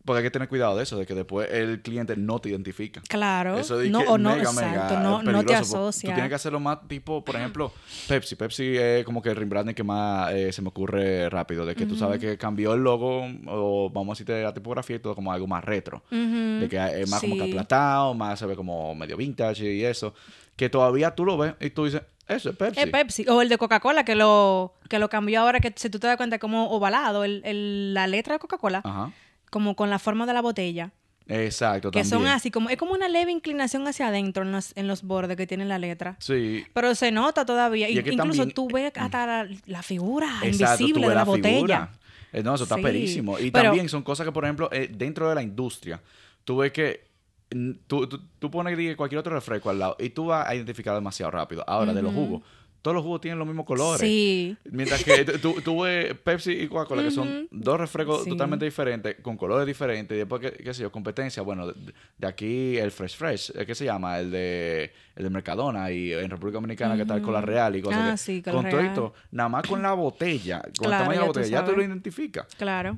Porque hay que tener cuidado de eso, de que después el cliente no te identifica. Claro. Eso de no, que o no, mega, exacto, mega no, no te asocia. Tú tienes que hacerlo más tipo, por ejemplo, Pepsi. Pepsi es como que el rebranding que más eh, se me ocurre rápido. De que tú sabes que cambió el logo, o vamos a decirte la tipografía y todo como algo más retro. Ujú, De que es más como que sí. aplatado, más se ve como medio vintage y eso. Que todavía tú lo ves y tú dices, eso es Pepsi. Es Pepsi. O el de Coca-Cola, que lo, que lo cambió ahora, que si tú te das cuenta, como ovalado, el, el- la letra de Coca-Cola, Ajá. Como con la forma de la botella. Exacto, Que son así, como es como una leve inclinación hacia adentro en los, en los bordes que tiene la letra. Sí, Pero se nota todavía. Y es que Incluso también- tú ves hasta la, la figura Exacto, tú invisible ves de la, botella. figura. Eh, no, eso está Sí, perísimo. Y pero- también son cosas que, por ejemplo, eh, dentro de la industria, tú ves que mm, tú, tú, tú pones cualquier otro refresco al lado y tú vas a identificar demasiado rápido. Ahora, de los jugos, todos los jugos tienen los mismos colores. Sí. Mientras que ves Pepsi y Coca-Cola, que son dos refrescos Sí. totalmente diferentes, con colores diferentes, y después, qué, qué sé yo, competencia, bueno, de, de aquí el Fresh Fresh, ¿eh? ¿qué se llama? El de, el de Mercadona, y en República Dominicana que está el Cola Real y cosas Ah, que- sí, Cola Con todo esto, nada más con la botella, con Claro, el tamaño de la tú botella, ya tú lo identificas. Claro.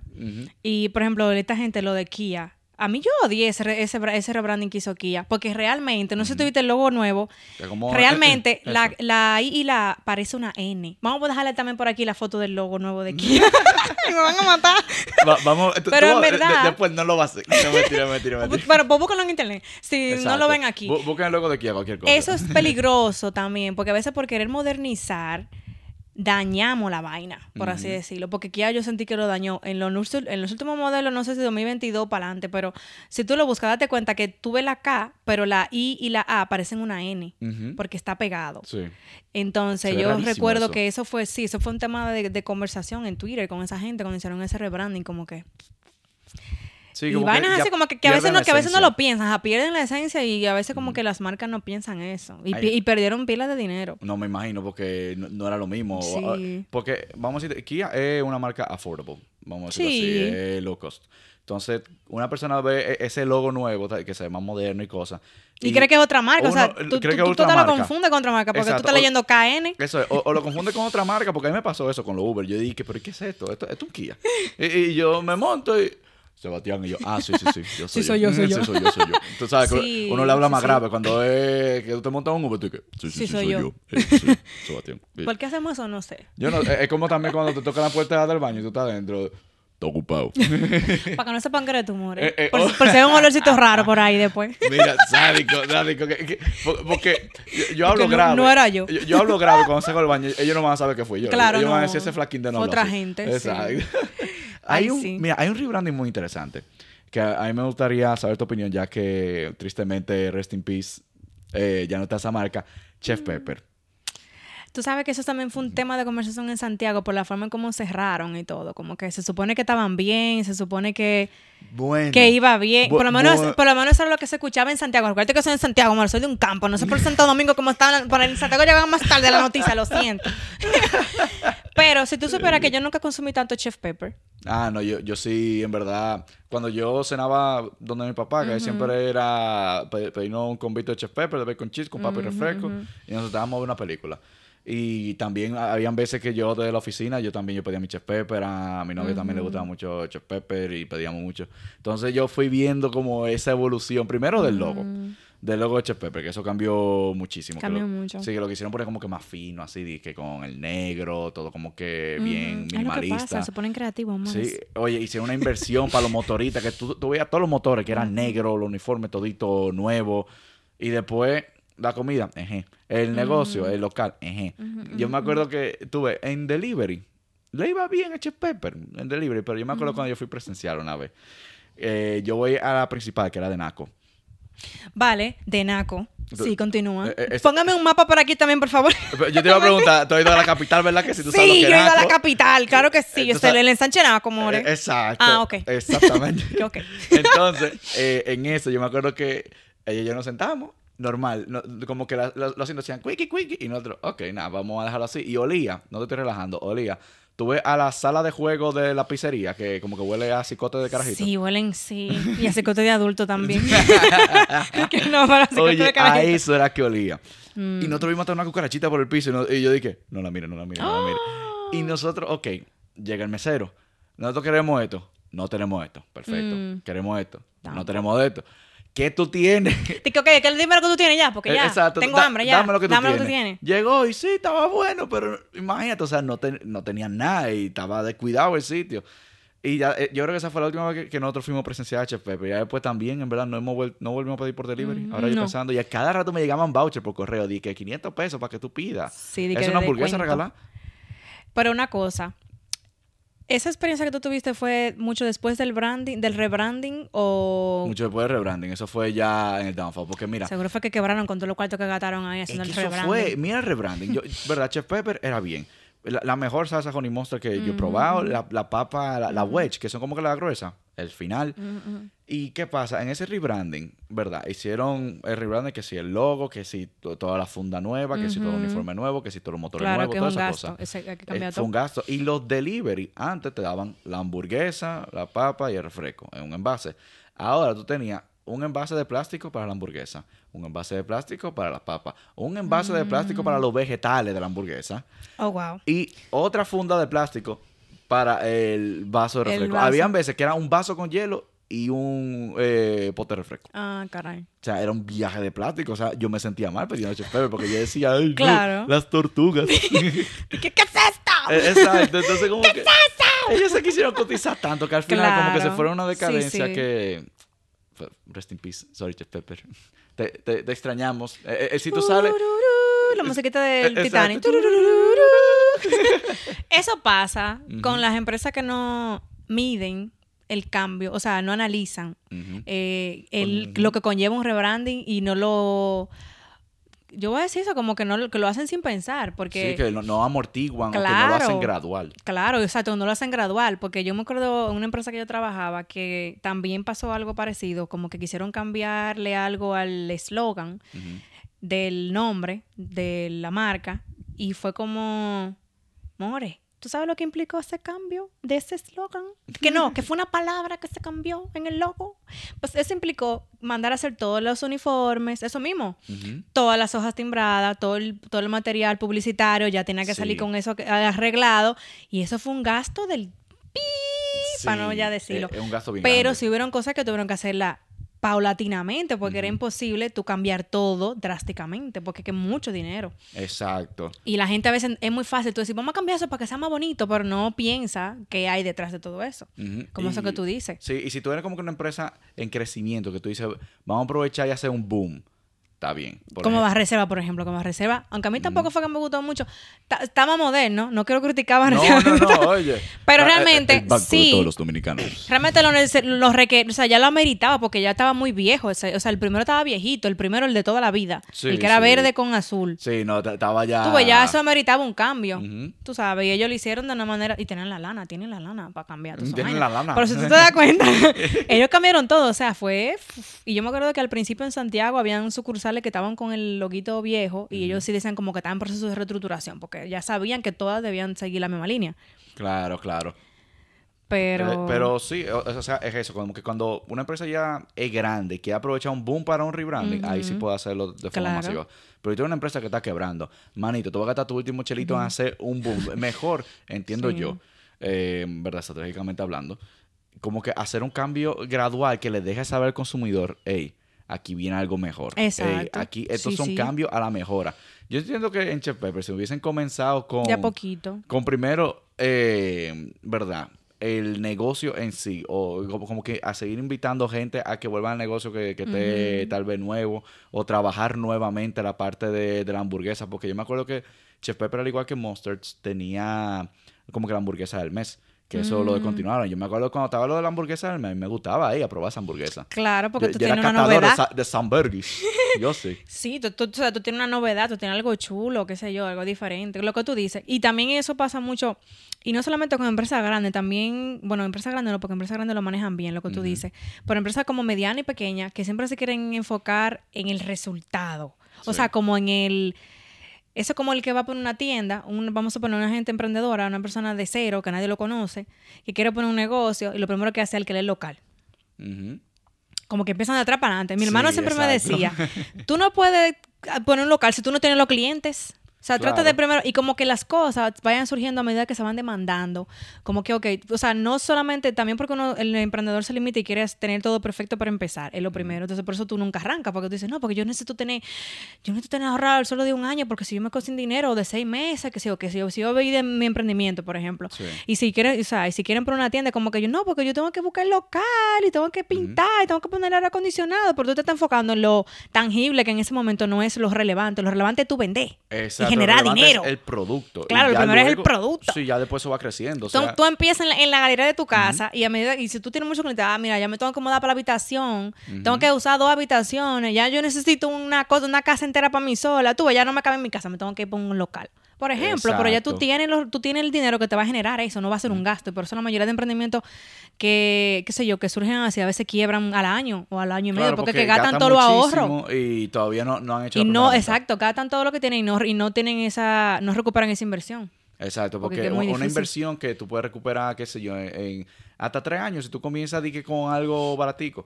Y, por ejemplo, esta gente, lo de Kia. A mí yo odié ese, ese, ese rebranding que hizo Kia. Porque realmente, no sé si tuviste el logo nuevo. Realmente, la, la I y la parece una N. Vamos a dejarle también por aquí la foto del logo nuevo de Kia. Me van a matar. Va- vamos, tú- Pero tú- en verdad- de- después no lo va a hacer. No, mentira, mentira, mentira. Pero pues búscalo en internet. Si no lo ven aquí. Bu- Busquen el logo de Kia, cualquier cosa. Eso es peligroso también, porque a veces por querer modernizar dañamos la vaina, por así decirlo. Porque Kia yo sentí que lo dañó. En los, ulti- en los últimos modelos, no sé si 2022 para adelante, pero si tú lo buscas, date cuenta que tú ves la K, pero la I y la A parecen una N, porque está pegado. Sí. Entonces yo recuerdo eso. que eso fue, sí, eso fue un tema de, de conversación en Twitter con esa gente cuando hicieron ese rebranding, como que... Sí, y vainas así como que, que a veces no, que a veces no lo piensan, ajá, pierden la esencia y a veces como que las marcas no piensan eso. Y, Ay. y perdieron pilas de dinero. No me imagino porque no, no era lo mismo. Sí. Porque, vamos a decir, Kia es una marca affordable. Vamos a decirlo Sí. así, es low cost. Entonces, una persona ve e- ese logo nuevo que se ve más moderno y cosas. Y, cree que es otra marca, o sea, tú, tú- te lo confundes con otra marca porque Exacto. tú estás leyendo KN. Eso es, o, o lo confunde con otra marca, porque a mí me pasó eso con los Uber. Yo dije, ¿pero qué es esto? Esto, esto es un Kia. y, y yo me monto y. Sebastián y yo, ah, sí, sí, sí, yo soy Sí, soy yo, soy yo. Sí, soy yo, soy yo. Tú sabes, que Sí, uno le habla más sí. grave cuando es que tú te montas un Uber, tú dices, sí, sí, Sí, sí, soy soy yo. yo. Eh, sí, Sebastián. ¿Por qué hacemos eso? No sé. Yo no, es como también cuando te tocan la puerta del baño y tú estás adentro. Está ocupado. Para que no sepan que eres more. Eh, eh, por, oh. por si hay un olorcito raro por ahí después. Mira, sádico, sádico. que- que- por- porque yo, yo hablo Porque no- grave. no era yo. yo. hablo grave cuando salgo del baño. Ellos no van a saber que fui yo. Claro, Ellos van a no. decir ese flaquín de no otra así". gente. Exacto. Hay Ay, un, sí. Mira, hay un rebranding muy interesante. Que a, a mí me gustaría saber tu opinión, ya que tristemente, Rest in Peace, eh, ya no está esa marca. Chef Mm. Pepper. Tú sabes que eso también fue un tema de conversación en Santiago por la forma en cómo cerraron y todo. Como que se supone que estaban bien, se supone que, Bueno. que iba bien. Bu- Por lo menos, bu- por lo menos eso era lo que se escuchaba en Santiago. Recuerda que soy en Santiago, amor, soy de un campo. No sé por Santo Domingo cómo estaban. Por el Santiago llegaban más tarde la noticia, lo siento. Pero si tú supieras que yo nunca consumí tanto Chef Pepper. Ah, no, yo, yo sí, en verdad, cuando yo cenaba donde mi papá, que siempre era pe- pedirnos un convito de chef pepper, de bacon cheese con papa y refresco, y nos estábamos ver una película. Y también ha- habían veces que yo de la oficina, yo también yo pedía mi chef pepper, a mi novia también le gustaba mucho chef pepper y pedíamos mucho. Entonces yo fui viendo como esa evolución, primero del logo, del logo de chef pepper, que eso cambió muchísimo. que Cambió lo- mucho. Sí, que lo quisieron poner como que más fino, así, que con el negro, todo como que bien Es lo que minimalista. pasa, se ponen creativos más. Sí, oye, hicieron una inversión para los motoristas, que tú, tú veías todos los motores que eran negros, los uniformes todito nuevo y después la comida, ejé. el negocio, el local, ejé. Yo me acuerdo que tuve en delivery, le iba bien a Chef Pepper en delivery, pero yo me acuerdo cuando yo fui presencial una vez. Eh, yo voy a la principal, que era de Naco. Vale, de Naco. Sí, continúa. Eh, eh, Póngame un mapa por aquí también, por favor. Yo te iba a preguntar, tú has ido a la capital, ¿verdad? Que si tú sabes lo Sí, que yo he ido a la capital, claro que sí. Yo sé, el ensanche Naco, more. Eh, Exacto. Ah, ok. Exactamente. Ok. Entonces, eh, en eso, yo me acuerdo que ella y yo nos sentamos, normal, no- como que los asientos decían, quickie, quickie, y nosotros, ok, nada, vamos a dejarlo así. Y olía, no te estoy relajando, olía. Tú ves a la sala de juego de la pizzería, que como que huele a cicote de carajito. Sí, huelen, sí. Y a cicote de adulto también. que no, para cicote Oye, de a carajito. eso era que olía. Mm. Y nosotros vimos hasta una cucarachita por el piso y, no- y yo dije, no la mire, no la mire, no la mire. ¡Ah! Y nosotros, ok, llega el mesero. Nosotros queremos esto. no tenemos esto, perfecto. Mm. Queremos esto, no tenemos esto. ¿Qué tú tienes? Dije, ok, que dime lo que tú tienes ya, porque ya. Eh, Exacto, Tengo da- hambre ya. Dame lo que tú, Dame tienes. lo que tú tienes. Llegó y sí, estaba bueno, pero imagínate, o sea, no, ten- no tenían nada y estaba descuidado el sitio. Y ya, eh, yo creo que esa fue la última vez que, que nosotros fuimos presencial a Chef Pepe. Ya después también, en verdad, no, hemos vuel- no volvimos a pedir por delivery. Mm, Ahora yo pensando, y a cada rato me llegaban voucher por correo. Dije que 500 pesos para que tú pidas. Sí, es una hamburguesa regalada. Pero una cosa, ¿esa experiencia que tú tuviste fue mucho después del branding, del rebranding o Mucho después del rebranding. Eso fue ya en el downfall. Porque mira, seguro fue que quebraron con todos los cuartos que gastaron ahí Es haciendo que el eso rebranding? fue, mira el rebranding. Yo, verdad, Chef Pepper era bien. La, la mejor salsa honey mustard que yo he probado, la, la papa, la, la wedge, que son como que la gruesa, el final. ¿Y qué pasa? En ese rebranding, ¿verdad? Hicieron el rebranding que si el logo, que si to- toda la funda nueva, que si todo el uniforme nuevo, que si todos los motores Claro es todas esas cosas. Ese hay que Eh, fue todo. un gasto. Y los delivery, antes te daban la hamburguesa, la papa y el refresco en un envase. Ahora tú tenías un envase de plástico para la hamburguesa, un envase de plástico para la papa, un envase de plástico para los vegetales de la hamburguesa Oh, wow. y otra funda de plástico para el vaso de El refresco. Habían veces que era un vaso con hielo y un eh, pote de refresco. Ah, caray. O sea, era un viaje de plástico. O sea, yo me sentía mal pidiendo Chef Pepper porque yo decía, ay, no, Claro. las tortugas. ¿Qué, ¿Qué es esto? Eh, Exacto, entonces como que ellos se quisieron cotizar tanto que al final como que se fueron a una decadencia sí. que rest in peace, sorry Chef Pepper. Te, te- te extrañamos. Eh, eh, si tú sales La musiquita del Eh, Titanic. Eso pasa con las empresas que no miden el cambio, o sea, no analizan eh, el- lo que conlleva un rebranding y no lo... Yo voy a decir eso, como que no lo- que lo hacen sin pensar, porque... sí, que no, no amortiguan o que no lo Claro. hacen gradual. Claro, exacto, no lo hacen gradual, porque yo me acuerdo en una empresa que yo trabajaba que también pasó algo parecido, como que quisieron cambiarle algo al eslogan del nombre de la marca y fue como, more, ¿tú sabes lo que implicó ese cambio de ese eslogan? Que no, que fue una palabra que se cambió en el logo. Pues eso implicó mandar a hacer todos los uniformes, eso mismo. Todas las hojas timbradas, todo el, todo el material publicitario, ya tenía que salir con eso arreglado. Y eso fue un gasto del pi, para no ya decirlo. Es, es un gasto bien Pero grande. sí hubieron cosas que tuvieron que hacerla paulatinamente, porque era imposible tú cambiar todo drásticamente, porque es mucho dinero. Exacto. Y la gente a veces es muy fácil, tú decir, vamos a cambiar eso para que sea más bonito, pero no piensa qué hay detrás de todo eso. Como eso que tú dices. Sí, y si tú eres como que una empresa en crecimiento, que tú dices, vamos a aprovechar y hacer un boom, está bien. Como ejemplo. Reserva, por ejemplo, como Reserva, aunque a mí tampoco fue que me gustó mucho, más moderno, no quiero criticar a No, Reserva. no, no, oye. Pero Ah, eh, realmente, el banco de sí. todos los dominicanos. Realmente lo, lo o sea, ya lo ameritaba porque ya estaba muy viejo. o sea, el primero estaba viejito, el primero el de toda la vida. Sí, el que era sí. verde con azul. Sí, no, estaba ya. Tú ves, ya eso ameritaba un cambio. Ujú. Tú sabes, y ellos lo hicieron de una manera. Y tienen la lana, tienen la lana para cambiar. Tienen la lana. Pero si tú te das cuenta, ellos cambiaron todo. O sea, fue. Y yo me acuerdo que al principio en Santiago habían sucursales que estaban con el loguito viejo y ellos sí decían como que estaban en proceso de reestructuración porque ya sabían que todas debían seguir la misma línea. Claro, claro. Pero. Eh, Pero sí, o, o sea, es eso, como que cuando una empresa ya es grande, que aprovecha un boom para un rebranding, ahí sí puede hacerlo de forma Claro. masiva. Pero si tú eres una empresa que está quebrando, manito, tú vas a gastar tu último chelito en hacer un boom. Mejor, entiendo Sí. yo, eh, verdad, estratégicamente hablando, como que hacer un cambio gradual que le deje saber al consumidor, hey, aquí viene algo mejor. Exacto. aquí, estos Sí, son sí. cambios a la mejora. Yo entiendo que en Chef Pepper, si hubiesen comenzado con... De a poquito. Con primero, eh, ¿verdad? El negocio en sí, o como, que a seguir invitando gente a que vuelva al negocio que, que esté tal vez nuevo, o trabajar nuevamente la parte de, de la hamburguesa, porque yo me acuerdo que Chef Pepper, al igual que Monsters, tenía como que la hamburguesa del mes, que eso lo Mm. descontinuaron. Yo me acuerdo cuando estaba lo de la hamburguesa mes, me gustaba ahí a probar esa hamburguesa. Claro, porque Yo- tú yo era tienes una de novedad. de Sambergis. Yo sí. Sí, tú, tú, o sea, tú tienes una novedad, tú tienes algo chulo, qué sé yo, algo diferente, lo que tú dices. Y también eso pasa mucho, y no solamente con empresas grandes, también, bueno, empresas grandes no, porque empresas grandes lo manejan bien, lo que tú dices, pero empresas como mediana y pequeña, que siempre se quieren enfocar en el resultado. O Sí. sea, como en el... Eso es como el que va a poner una tienda, un- vamos a poner una gente emprendedora, una persona de cero, que nadie lo conoce, que quiere poner un negocio, y lo primero que hace es alquiler local Ujú. como que empiezan de atrás para adelante. Mi hermano Sí, siempre exacto. me decía, tú no puedes poner un local si tú no tienes los clientes. O sea, trata de primero, y como que las cosas vayan surgiendo a medida que se van demandando. Como que, ok, o sea, no solamente, también porque uno, el emprendedor se limita y quiere tener todo perfecto para empezar, es lo primero. Entonces, por eso tú nunca arrancas, porque tú dices, no, porque yo necesito tener, yo necesito tener ahorrado el solo de un año, porque si yo me sin dinero, o de seis meses, que si, o que si, yo- si yo veí de mi emprendimiento, por ejemplo. Sí. Y si quieren, o sea, y si quieren por una tienda, como que yo, no, porque yo tengo que buscar el local, y tengo que pintar, y tengo que poner aire acondicionado, pero tú te estás enfocando en lo tangible, que en ese momento no es lo relevante. Lo relevante es tú vender Exacto, generar es dinero. el producto. Claro, lo primero es el producto. Sí, ya después eso va creciendo. O Tú, sea, tú empiezas en la, en la galería de tu casa y a medida y si tú tienes mucho cliente, ah, mira, ya me tengo que mudar para la habitación, tengo que usar dos habitaciones, ya yo necesito una cosa, una casa entera para mí sola, tú, ya no me cabe en mi casa, me tengo que ir para un local. Por ejemplo, pero ya tú tienes, los- tú tienes el dinero que te va a generar eso, no va a ser un gasto. Y por eso la mayoría de emprendimientos que, qué sé yo, que surgen así, a veces quiebran al año o al año y medio, claro, porque, que gastan todos los ahorros. muchísimo Y todavía no, no han hecho Y la no, exacto, gastan todo lo que tienen y no, y no tienen esa, no recuperan esa inversión. Exacto, Porque porque, una inversión que tú puedes recuperar, qué sé yo, en, en hasta tres años, si tú comienzas que con algo baratico,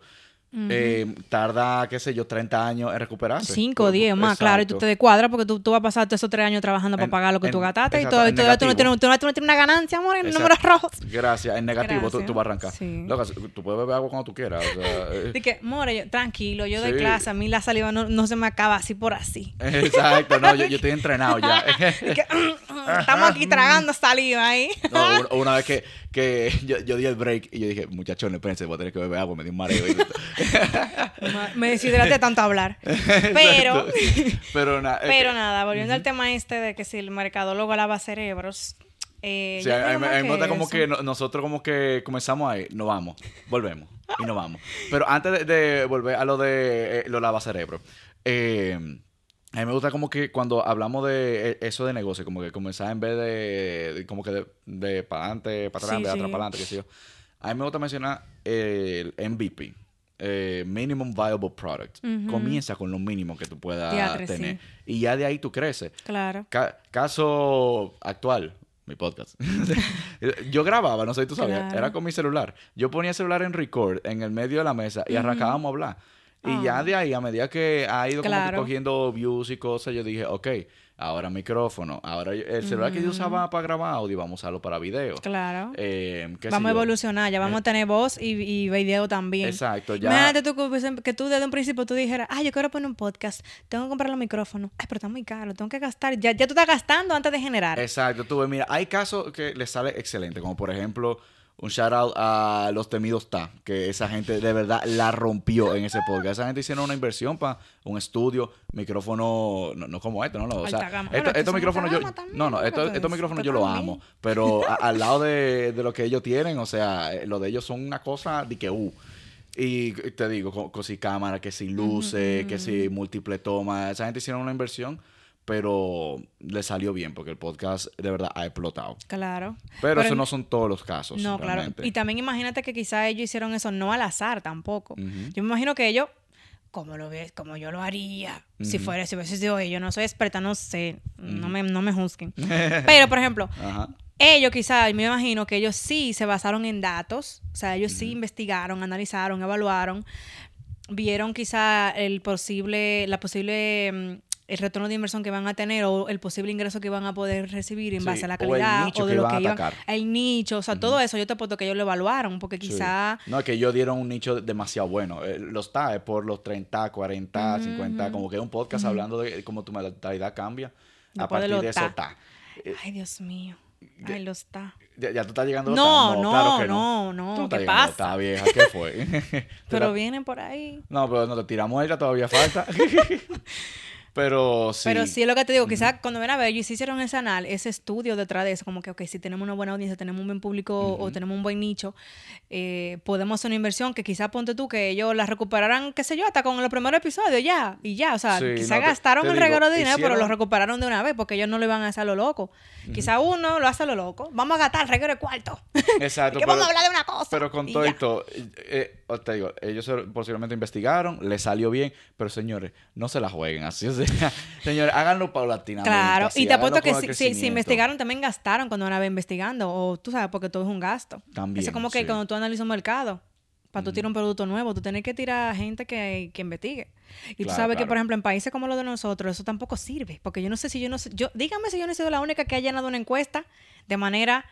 eh, tarda, qué sé yo, 30 años en recuperarse. 5 o Por- 10 más, claro, y tú te descuadras porque tú, tú vas a pasar todos esos tres años trabajando para En- pagar lo que tú en- gastaste y exacto, todo, y en todavía tú no, tienes, tú no- tú tienes una ganancia, amor, en números rojos. Gracias, en negativo tú, Gracias. tú vas a arrancar. Sí. Loca, tú puedes beber agua cuando tú quieras. O sea, eh, que, more, yo- tranquilo, yo doy Sí. clase, a mí la saliva no, no se me acaba así por así. exacto, no, yo, yo estoy entrenado ya. Y que, estamos aquí tragando saliva ahí. No, una, vez que, que yo, yo di el break y yo dije, muchachones, espérense, voy a tener que beber agua, me dio un mareo. y- me deshidraté de tanto hablar. Pero. Pero nada. pero volviendo al tema este de que si el mercadólogo lava cerebros. Eh, Sí, a, mí- me gusta que como que no- nosotros como que comenzamos ahí, nos vamos, volvemos y nos vamos. Pero antes de, de volver a lo de eh, lo lavacerebro, eh, a mí me gusta como que cuando hablamos de eh, eso de negocio, como que comenzar en vez de, de como que de, de para adelante, para atrás, Sí, de atrás sí. para adelante, qué sé yo. A mí me gusta mencionar el MVP. Eh, minimum Viable Product. Comienza con lo mínimo que tú puedas tener. sí. Y ya de ahí tú creces. Claro. Ca- caso actual, mi podcast. yo grababa, no sé si tú sabías, Claro. era con mi celular. Yo ponía el celular en record en el medio de la mesa y arrancábamos a hablar. Y ya Ah. de ahí, a medida que ha ido como que cogiendo views y cosas, yo dije, ok, ahora micrófono. Ahora el celular que yo usaba para grabar audio, vamos a usarlo para video. Claro. Eh, Vamos a evolucionar, ya vamos a tener voz y, y video también. Exacto, ya. Imagínate tú que tú desde un principio tú dijeras, ah, yo quiero poner un podcast, tengo que comprar los micrófonos, ay, pero está muy caro, tengo que gastar. Ya, ya tú estás gastando antes de generar. Exacto, tú ves, mira, hay casos que les sale excelente, como por ejemplo, un shout out a los temidos Ta, que esa gente de verdad la rompió en ese podcast. Esa gente hicieron una inversión para un estudio, micrófono, no, no como este, no, no. O sea, esto- Bueno, estos micrófonos yo, también, no, no, estos, micrófonos yo los amo, pero a- al lado de, de lo que ellos tienen, o sea, eh, lo de ellos son una cosa de que, uh, y te digo, con, con si cámara, que si luces, que si múltiple tomas, esa gente hicieron una inversión, pero le salió bien porque el podcast de verdad ha explotado. Claro. Pero, eso en- no son todos los casos. No, claro. Y también imagínate que quizá ellos hicieron eso no al azar tampoco. Yo me imagino que ellos, como lo ves, como yo lo haría, si fuera, si hubiese sido ellos, no soy experta, no sé, no, me, no me juzguen. Pero, por ejemplo, Ajá. ellos quizá, me imagino que ellos sí se basaron en datos, o sea, ellos sí investigaron, analizaron, evaluaron, vieron quizá el posible, la posible, mm, el retorno de inversión que van a tener o el posible ingreso que van a poder recibir en Sí, base a la o calidad nicho o de que lo que a iban, el nicho, o sea, todo eso yo te apuesto que ellos lo evaluaron, porque Sí. quizá No, es que ellos dieron un nicho demasiado bueno. Eh, Los está por los 30, 40, 50, como que es un podcast hablando de cómo tu mentalidad cambia. a Después de partir de eso ta. está. Ay, Dios mío. Ay, lo está. Ya, ya tú estás llegando a los No, ta. no, claro que no, no, Tú no ¿qué a pasa? vieja, ¿qué fue? Pero la- vienen por ahí. No, pero no te tiramos ella, todavía falta. pero sí. Pero sí es lo que te digo, quizás cuando ven a ver, ellos hicieron ese anal, ese estudio detrás de eso, como que, ok, si tenemos una buena audiencia, tenemos un buen público o tenemos un buen nicho, eh, podemos hacer una inversión que quizás ponte tú que ellos la recuperaran, qué sé yo, hasta con los primeros episodios ya, y ya, o sea, Sí, quizás no, gastaron te el digo, regalo de dinero, pero lo recuperaron de una vez, porque ellos no lo iban a hacer a lo loco. Quizás uno lo hace a lo loco, vamos a gastar el regalo de cuarto. Exacto. Que vamos a hablar de una cosa. Pero con y todo esto, eh, te digo, ellos posiblemente investigaron, les salió bien, pero señores, no se la jueguen así. O sea, señores, háganlo paulatinamente. Claro, así, y te apuesto que si, si, investigaron, también gastaron cuando van a ver investigando, o tú sabes, porque todo es un gasto. También, Eso es como que sí. cuando tú analizas un mercado, Para tú tirar un producto nuevo, tú tienes que tirar a gente que, que investigue. Y tú Claro, sabes que, por ejemplo, en países como los de nosotros, eso tampoco sirve. Porque yo no sé si yo no sé. Yo, dígame si yo no he sido la única que ha llenado una encuesta de manera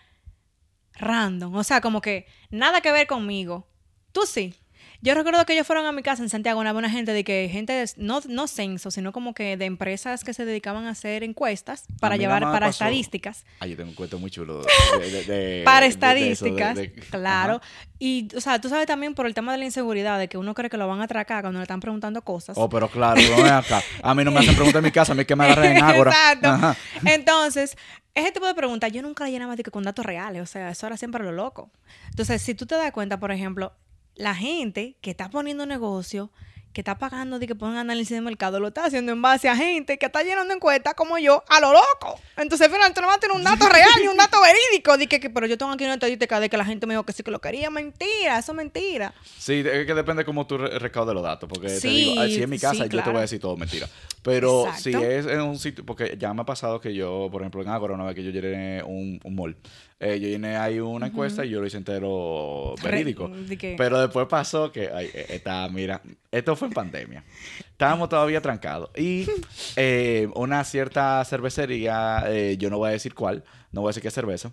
random. O sea, como que nada que ver conmigo. Tú sí. Yo recuerdo que ellos fueron a mi casa en Santiago, una buena gente de que gente, de- no, no censo, sino como que de empresas que se dedicaban a hacer encuestas para llevar para pasó- estadísticas. Ah, yo tengo un cuento muy chulo de, de- de- para eso, estadísticas, claro. Ajá. Y, o sea, tú sabes también por el tema de la inseguridad, de que uno cree que lo van a atracar cuando le están preguntando cosas. Oh, pero claro, no ven acá. A mí no me hacen preguntas en mi casa, a mí que me agarren en Ágora. Exacto. Ajá. Entonces, ese tipo de preguntas yo nunca la llenaba de que con datos reales, o sea, eso era siempre lo loco. Entonces, si tú te das cuenta, por ejemplo, la gente que está poniendo negocio, que está pagando de que pongan análisis de mercado, lo está haciendo en base a gente que está llenando encuestas como yo, a lo loco. Entonces, al final, tú no vas a tener un dato real ni un dato verídico. De que, que- pero yo tengo aquí una estadística de que la gente me dijo que sí que lo quería. Mentira, eso es mentira. Sí, es que depende cómo tú re- recaudes los datos. Porque te digo, si en mi casa, sí, yo te voy a decir todo mentira. Pero Exacto. si es en un sitio, porque ya me ha pasado que yo, por ejemplo, en Ágora, una vez que yo llené un, un mall, eh, yo llené ahí una encuesta y yo lo hice entero Re- verídico. de Pero después pasó que, ay, eh, esta, mira, esto fue en pandemia. Estábamos todavía trancados. Y eh, una cierta cervecería, eh, yo no voy a decir cuál, no voy a decir qué cerveza,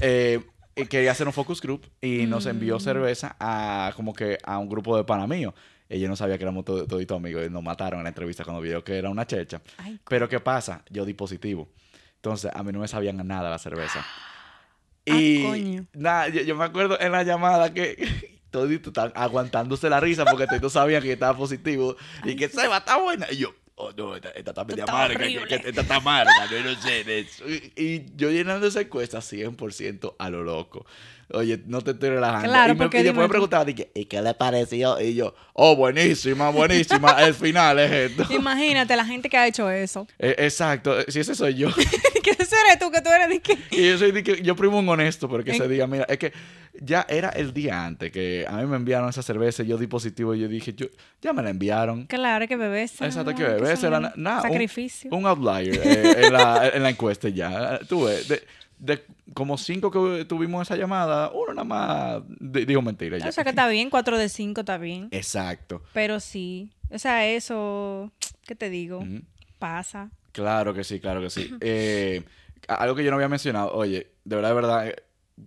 eh, quería hacer un focus group y nos envió Mm. cerveza a como que a un grupo de pana mío. Ellos no sabía que éramos todo- toditos amigos y nos mataron en la entrevista cuando vieron que era una checha. Ay, Pero ¿qué pasa? Yo di positivo. Entonces, a mí no me sabían nada la cerveza. Ah, Y coño. nada, yo, yo me acuerdo en la llamada que toditos están aguantándose la risa porque toditos sabían que estaba positivo y que Seba está buena. Y yo, oh no, esta, esta está media amarga, esta está amarga, yo no sé de eso. Y, y yo llenando esa encuesta 100% a lo loco. Oye, no te estoy relajando. Claro, y, me, porque y después me tú. preguntaban, dije, ¿y qué le pareció? Y yo, oh, buenísima, buenísima. El final es esto. Imagínate la gente que ha hecho eso. Eh, Exacto, si ese soy yo. que ese eres tú, que tú eres de que... Y yo soy de que yo primo un honesto, porque ese día, mira, es que ya era el día antes que a mí me enviaron esa cerveza, yo di positivo y yo dije, yo, ya me la enviaron. Claro, que bebés. Exacto, que bebé, ese era na- nada, un- Sacrificio. Un, outlier eh, en, la, en la encuesta ya. Tú ves, de, de como cinco que tuvimos esa llamada, uno nada más di- dijo mentira. ya. o sea que está bien, 4 de 5 está bien. Exacto. Pero sí. O sea, eso, ¿qué te digo? Pasa. Claro que sí, claro que sí. Eh, algo que yo no había mencionado, oye, de verdad, de verdad, eh,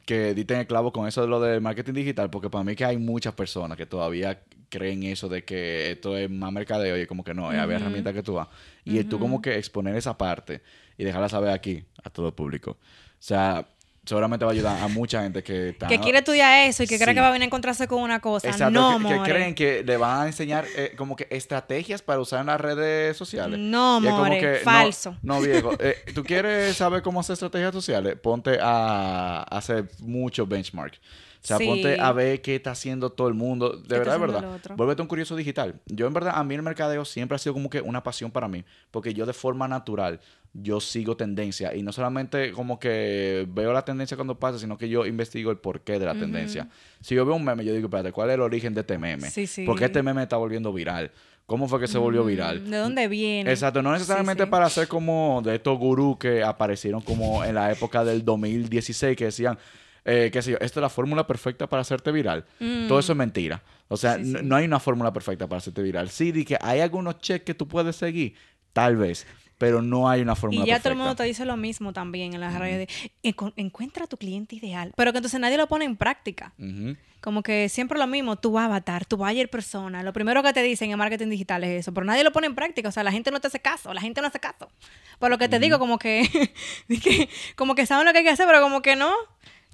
que diste en el clavo con eso de lo del marketing digital, porque para mí que hay muchas personas que todavía creen eso de que esto es más mercadeo y como que no, es había Ujú. herramientas que tú vas. Y tú como que exponer esa parte y dejarla saber aquí a todo el público. O sea, seguramente va a ayudar a mucha gente que está... Que quiere estudiar eso y que cree que va a venir a encontrarse con una cosa. Exacto, no, que, que creen que le van a enseñar eh, como que estrategias para usar en las redes sociales. No, como more, que, no, falso. No, viejo. eh, ¿Tú quieres saber cómo hacer estrategias sociales? Ponte a hacer muchos benchmark. Sea, Sí. ponte a ver qué está haciendo todo el mundo. De verdad, de verdad. Vuélvete un curioso digital. Yo, en verdad, a mí el mercadeo siempre ha sido como que una pasión para mí. Porque yo, de forma natural, yo sigo tendencia. Y no solamente como que veo la tendencia cuando pasa, sino que yo investigo el porqué de la tendencia. Si yo veo un meme, yo digo, espérate, ¿cuál es el origen de este meme? Sí, sí. ¿Por qué este meme está volviendo viral? ¿Cómo fue que se volvió viral? Mm, ¿De dónde viene? Exacto, no necesariamente sí. para ser como de estos gurús que aparecieron como en la época del 2016 que decían, eh, qué sé yo, esta es la fórmula perfecta para hacerte viral. Todo eso es mentira. O sea, Mm. Sí, n- sí. no hay una fórmula perfecta para hacerte viral. Sí, di que hay algunos checks que tú puedes seguir, tal vez, pero no hay una fórmula Y ya perfecta. todo el mundo te dice lo mismo también en las redes. Encu- Encuentra a tu cliente ideal. Pero que entonces nadie lo pone en práctica. Como que siempre lo mismo, tu avatar, tu buyer persona. Lo primero que te dicen en marketing digital es eso, pero nadie lo pone en práctica. O sea, la gente no te hace caso, la gente no hace caso. Por lo que te digo, como de que- como que saben lo que hay que hacer, pero como que no.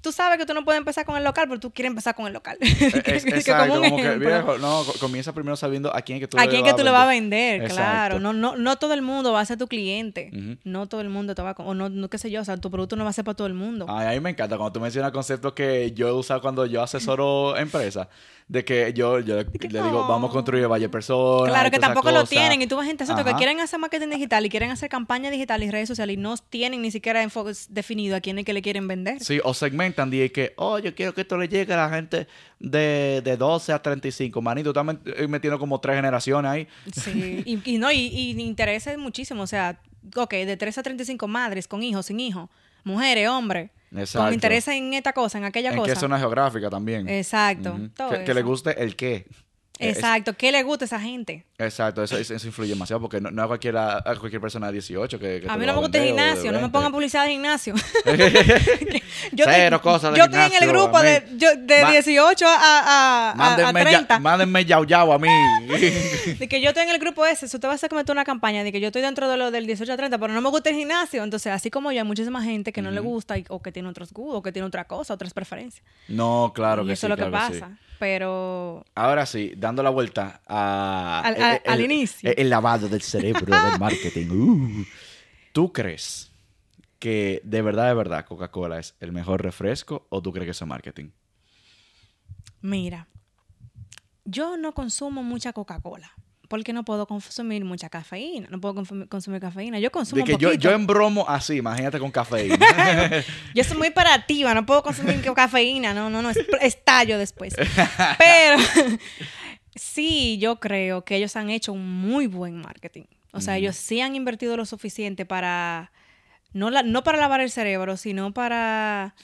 Tú sabes que tú no puedes empezar con el local, pero tú quieres empezar con el local. Es- Que- es- que exacto, un como que, viejo, no, co- comienza primero sabiendo a quién es que tú ¿A quién que tú le vas a vender? Exacto. Claro. No, no, no todo el mundo va a ser tu cliente. No todo el mundo te va a... O no, no qué sé yo, o sea, tu producto no va a ser para todo el mundo. Ay, a mí me encanta cuando tú mencionas conceptos que yo he usado cuando yo asesoro empresas. De que yo, yo le, que le digo, vamos a construir Valle Personas. Claro que tampoco lo tienen. Y tú ves gente exacto, que quieren hacer marketing digital y quieren hacer campaña digital y redes sociales y no tienen ni siquiera enfoque definido a quién es que le quieren vender. Sí, o segmentan y que, oh, yo quiero que esto le llegue a la gente de, de 12 a 35. Manito, estás met- eh, metiendo como tres generaciones ahí. Sí. Y, y no, y, y interesa muchísimo. O sea, ok, de 3 a 35 madres con hijos, sin hijos, mujeres, hombres. Exacto. Con interés en esta cosa, en aquella En cosa. qué zona geográfica también. Exacto. Todo que, que le guste el qué. Es- Exacto. ¿Qué le gusta a esa gente? Exacto, eso, eso influye demasiado porque no, no a, cualquiera, a cualquier persona de 18 que, que A te mí no me gusta el gimnasio. No me 20. pongan publicidad de gimnasio. Cero estoy- cosas de Yo estoy en el grupo de, yo- de Ma- 18 a, a, a, a Mándenme, ya- 30. mándenme yao yao a mí. De que yo estoy en el grupo ese, si usted va a hacer que una campaña de que yo estoy dentro de lo del 18 a 30, pero no me gusta el gimnasio. Entonces, así como yo, hay muchísima gente que no le gusta y- o que tiene otros gustos, o que tiene otra cosa, otras preferencias. no, claro y que eso sí. es lo que sí. Pero Ahora sí, dando la vuelta a, Al- el- al- el- al inicio. El, lavado del cerebro del marketing. Uh. ¿Tú crees que de verdad, de verdad, Coca-Cola es el mejor refresco o tú crees que eso es marketing? mira, yo no consumo mucha Coca-Cola. Porque no puedo consumir mucha cafeína. No puedo consumir, cafeína. Yo consumo De que un yo, poquito. yo embromo así, imagínate con cafeína. Yo soy muy operativa, no puedo consumir cafeína, no, no, no, es- estallo después. Pero sí, yo creo que ellos han hecho un muy buen marketing. O sea, ellos sí han invertido lo suficiente para, no, la- no para lavar el cerebro, sino para,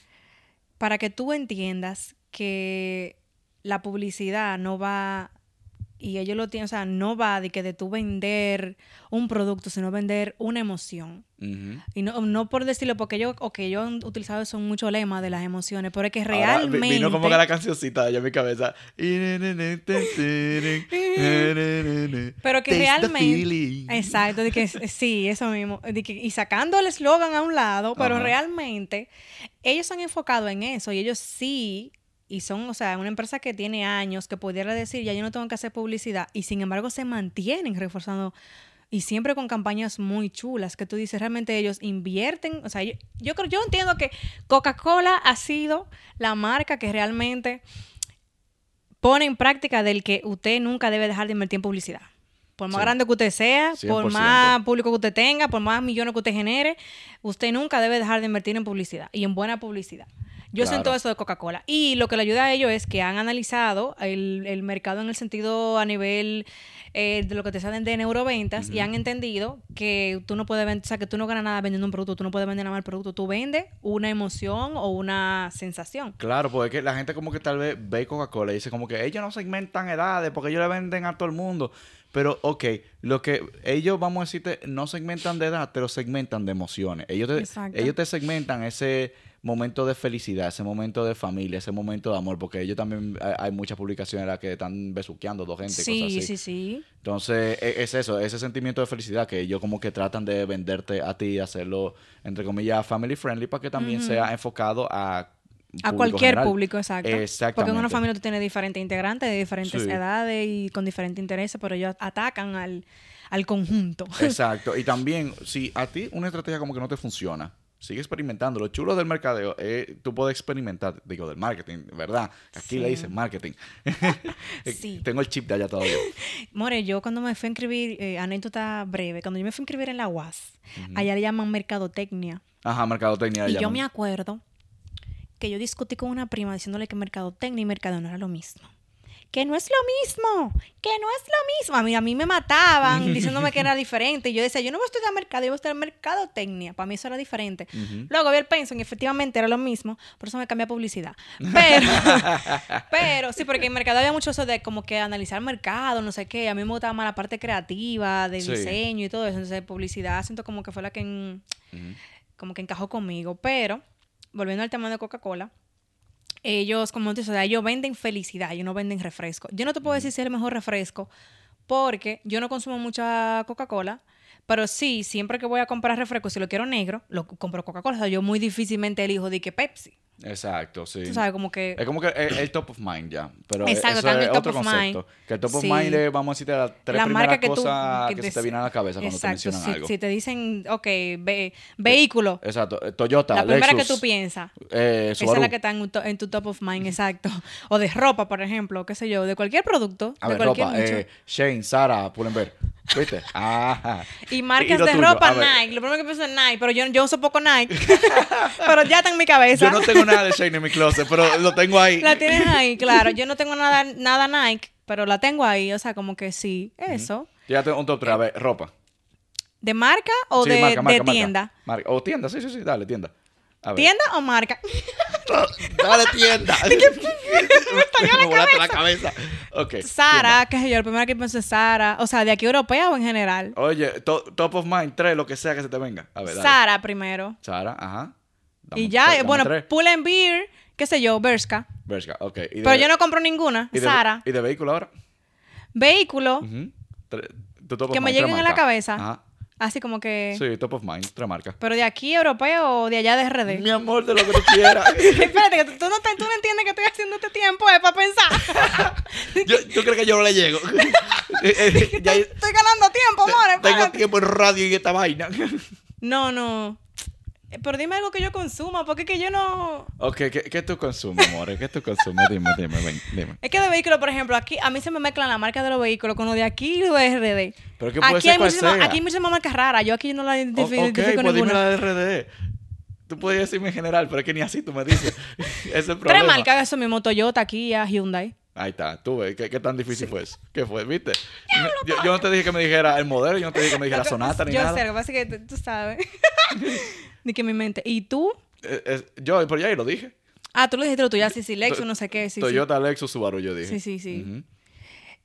para que tú entiendas que la publicidad no va, y ellos lo tienen, o sea, no va de que de tú vender un producto, sino vender una emoción. Y no, no por decirlo, porque yo, ok, yo he utilizado eso mucho lema de las emociones, pero es que Ahora, realmente... vino como que la cancioncita allá en mi cabeza. Pero que realmente... Exacto, de que s- sí, eso mismo. de que- y sacando el eslogan a un lado, pero realmente ellos se han enfocado en eso y ellos sí, y son, o sea, una empresa que tiene años, que pudiera decir, ya yo no tengo que hacer publicidad, y sin embargo se mantienen reforzando y siempre con campañas muy chulas, que tú dices, realmente ellos invierten, o sea, yo, yo creo, yo entiendo que Coca-Cola ha sido la marca que realmente pone en práctica del que usted nunca debe dejar de invertir en publicidad. Por más Sí. grande que usted sea, por 100%. más público que usted tenga, por más millones que usted genere, usted nunca debe dejar de invertir en publicidad y en buena publicidad. Yo Claro. siento eso de Coca-Cola. Y lo que le ayuda a ellos es que han analizado el, el mercado en el sentido a nivel eh, de lo que te salen de neuroventas y han entendido que tú no puedes vender, o sea, que tú no ganas nada vendiendo un producto, tú no puedes vender nada más el producto, tú vendes una emoción o una sensación. Claro, porque la gente como que tal vez ve Coca-Cola y dice como que ellos no segmentan edades porque ellos le venden a todo el mundo. Pero, ok, lo que ellos, vamos a decirte, no segmentan de edad, pero segmentan de emociones. Ellos te, Exacto. ellos te segmentan ese momento de felicidad, ese momento de familia, ese momento de amor, porque ellos también, hay, muchas publicaciones en las que están besuqueando dos gente, cosas Sí, así. sí, sí. Entonces, e- es eso, ese sentimiento de felicidad que ellos como que tratan de venderte a ti, hacerlo, entre comillas, family friendly, para que también sea enfocado a... A cualquier general. público, exacto. Porque en Exactamente. una familia tú tienes diferentes integrantes de diferentes Sí. edades y con diferentes intereses, pero ellos atacan al, al conjunto. Exacto. Y también, si a ti una estrategia como que no te funciona, sigue experimentando. Lo chulo del mercadeo es tú puedes experimentar, digo, del marketing, ¿verdad? Aquí le dicen marketing. Sí. Tengo el chip de allá todavía. More, yo cuando me fui a inscribir, eh, anécdota breve, cuando yo me fui a inscribir en la UAS, allá le llaman mercadotecnia. Ajá, mercadotecnia. Y yo llaman. me acuerdo que yo discutí con una prima diciéndole que mercadotecnia y mercadeo no era lo mismo. Que no es lo mismo, que no es lo mismo. A mí, a mí me mataban diciéndome que era diferente. Y yo decía, yo no voy a estudiar mercado, yo voy a estudiar mercadotecnia. Para mí eso era diferente. Luego vi el pensum y efectivamente era lo mismo. Por eso me cambié a publicidad. Pero, pero sí, porque en mercado había mucho eso de como que analizar mercado, no sé qué. A mí me gustaba más la parte creativa, de Sí. diseño y todo eso. Entonces, publicidad siento como que fue la que... en- como que encajó conmigo. Pero, volviendo al tema de Coca-Cola, ellos, como te sea, ellos venden felicidad, ellos no venden refresco. Yo no te puedo decir si es el mejor refresco, porque yo no consumo mucha Coca-Cola, pero sí, siempre que voy a comprar refresco, si lo quiero negro, lo compro Coca-Cola. O sea, yo muy difícilmente elijo de que Pepsi. Exacto, sí. Tú sabes, como que... Es como que el, el top of mind ya. Pero Exacto, eso es top otro of concepto. mind. Que el top of Sí. mind es, vamos a decirte, las tres la primeras que tú cosas que, que se te- vienen a la cabeza cuando te mencionan si, algo. si te dicen, ok, ve- vehículo, Exacto. Toyota, la primera que tú piensas. eh, Esa es la que está en, tu- en tu top of mind, exacto. O de ropa, por ejemplo, qué sé yo, de cualquier producto, A de ver, cualquier ropa. Eh, Shane, Sara, Pull&Bear. ¿Viste? Ajá. Y marcas de tuyo? ropa Nike. Lo primero que pienso es Nike, pero yo, yo uso poco Nike. pero ya está en mi cabeza. Yo no tengo nada de Shane en mi closet, pero lo tengo ahí. La tienes ahí, claro. Yo no tengo nada, nada Nike, pero la tengo ahí. O sea, como que sí, eso. Ya tengo un top 3. A ver, ropa. ¿De marca o Sí, de, marca, marca, de marca. tienda? Marca. O tienda, sí, sí, sí, dale, tienda. A ver. ¿Tienda o marca? Dale tienda. me volaste la cabeza. Ok. Sara, qué sé yo, el primero que pienso es Sara. O sea, ¿de aquí europea o en general? Oye, to- top of mind, tres, lo que sea que se te venga. A ver, dale. Sara primero. Sara, ajá. Dame- y ya, eh, bueno, tres. Pull and Beer, qué sé yo, Bershka. Bershka, ok. ¿Y de- Pero yo no compro ninguna. y de- Sara. ¿Y de vehículo ahora? Vehículo, Ujú. Tre- tu top of que me mind, lleguen a la cabeza. Ajá. Así como que... Sí, top of mind, tres marcas. Pero de aquí europeo o de allá de RD. Mi amor, de lo que tú quieras. Espérate, que tú, tú no, te- tú no entiendes que estoy haciendo este tiempo, es para pensar. yo, ¿Tú crees que yo no le llego? Eh, eh, estoy ganando tiempo, amor. tengo tiempo en radio y esta vaina. No, no. Eh, Pero dime algo que yo consuma, porque es que yo no... ok, ¿qué, qué tú consumes, amor? ¿Qué tú consumes? Dime, dime, ven, dime. Es que de vehículos, por ejemplo, aquí a mí se me mezclan la marca de los vehículos con lo de aquí y lo de RD. Pero que puede aquí, ser hay cual muchísimas, sea. aquí hay muchísimas marcas raras. Yo aquí no la O- identifi- ok, identifico pues dime ninguna. la de RD. Tú puedes decirme en general, pero es que ni así tú me dices. Ese es el Tres problema. marcas, eso mismo, Toyota, Kia, Hyundai. Ahí está, tú ves, ¿qué, qué tan difícil fue eso? ¿Qué fue? ¿Viste? Yo, yo no te dije que me dijera el modelo, yo no te dije que me dijera Sonata ni yo nada. sé, lo que pasa es que tú sabes. Ni que mi mente. ¿Y tú? Eh, eh, yo, pero ya ahí lo dije. Ah, tú lo dijiste lo tuyo, sí, sí, Lexus, no sé qué, sí, sí. Toyota, Lexus, Subaru, yo dije. Sí, sí, sí.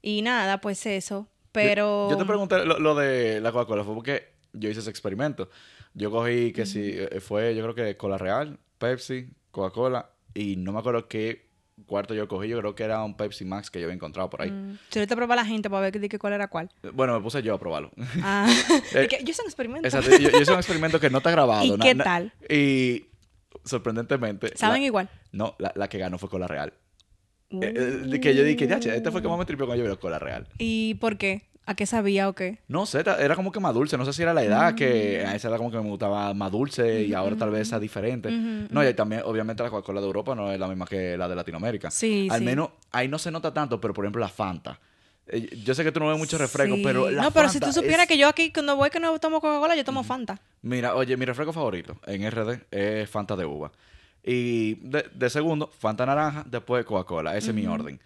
Y nada, pues eso. Pero... Yo, yo te pregunté lo, lo de la Coca-Cola, fue porque yo hice ese experimento. Yo cogí que si eh, fue, yo creo que Cola Real, Pepsi, Coca-Cola, y no me acuerdo qué cuarto yo cogí, yo creo que era un Pepsi Max que yo había encontrado por ahí. Mm, Si ahorita prueba la gente para ver que, que cuál era cuál. Bueno, me puse yo a probarlo. Ah, Eh, que yo hice un experimento. Exacto, yo, yo hice un experimento que no está grabado. ¿Y qué tal? Y sorprendentemente. ¿Saben la- igual? No, la, la que ganó fue Cola Real. Uh. Eh, eh, que yo dije, ya, che, este fue que más me tripió cuando yo vi Cola Real. ¿Y por qué? ¿A qué sabía o qué? No sé, era como que más dulce. No sé si era la edad, Mm. que a esa era como que me gustaba más dulce y ahora tal vez sea diferente. Ujú, No, y también, obviamente, la Coca-Cola de Europa no es la misma que la de Latinoamérica. Sí, Al sí. menos ahí no se nota tanto, pero por ejemplo, la Fanta. Eh, Yo sé que tú no ves mucho refresco, Sí. pero la No, pero si Fanta tú supieras es- que yo aquí cuando voy que no tomo Coca-Cola, yo tomo Fanta. Mira, oye, mi refresco favorito en RD es Fanta de uva. Y de, de segundo, Fanta naranja, después Coca-Cola. Ese es mi orden.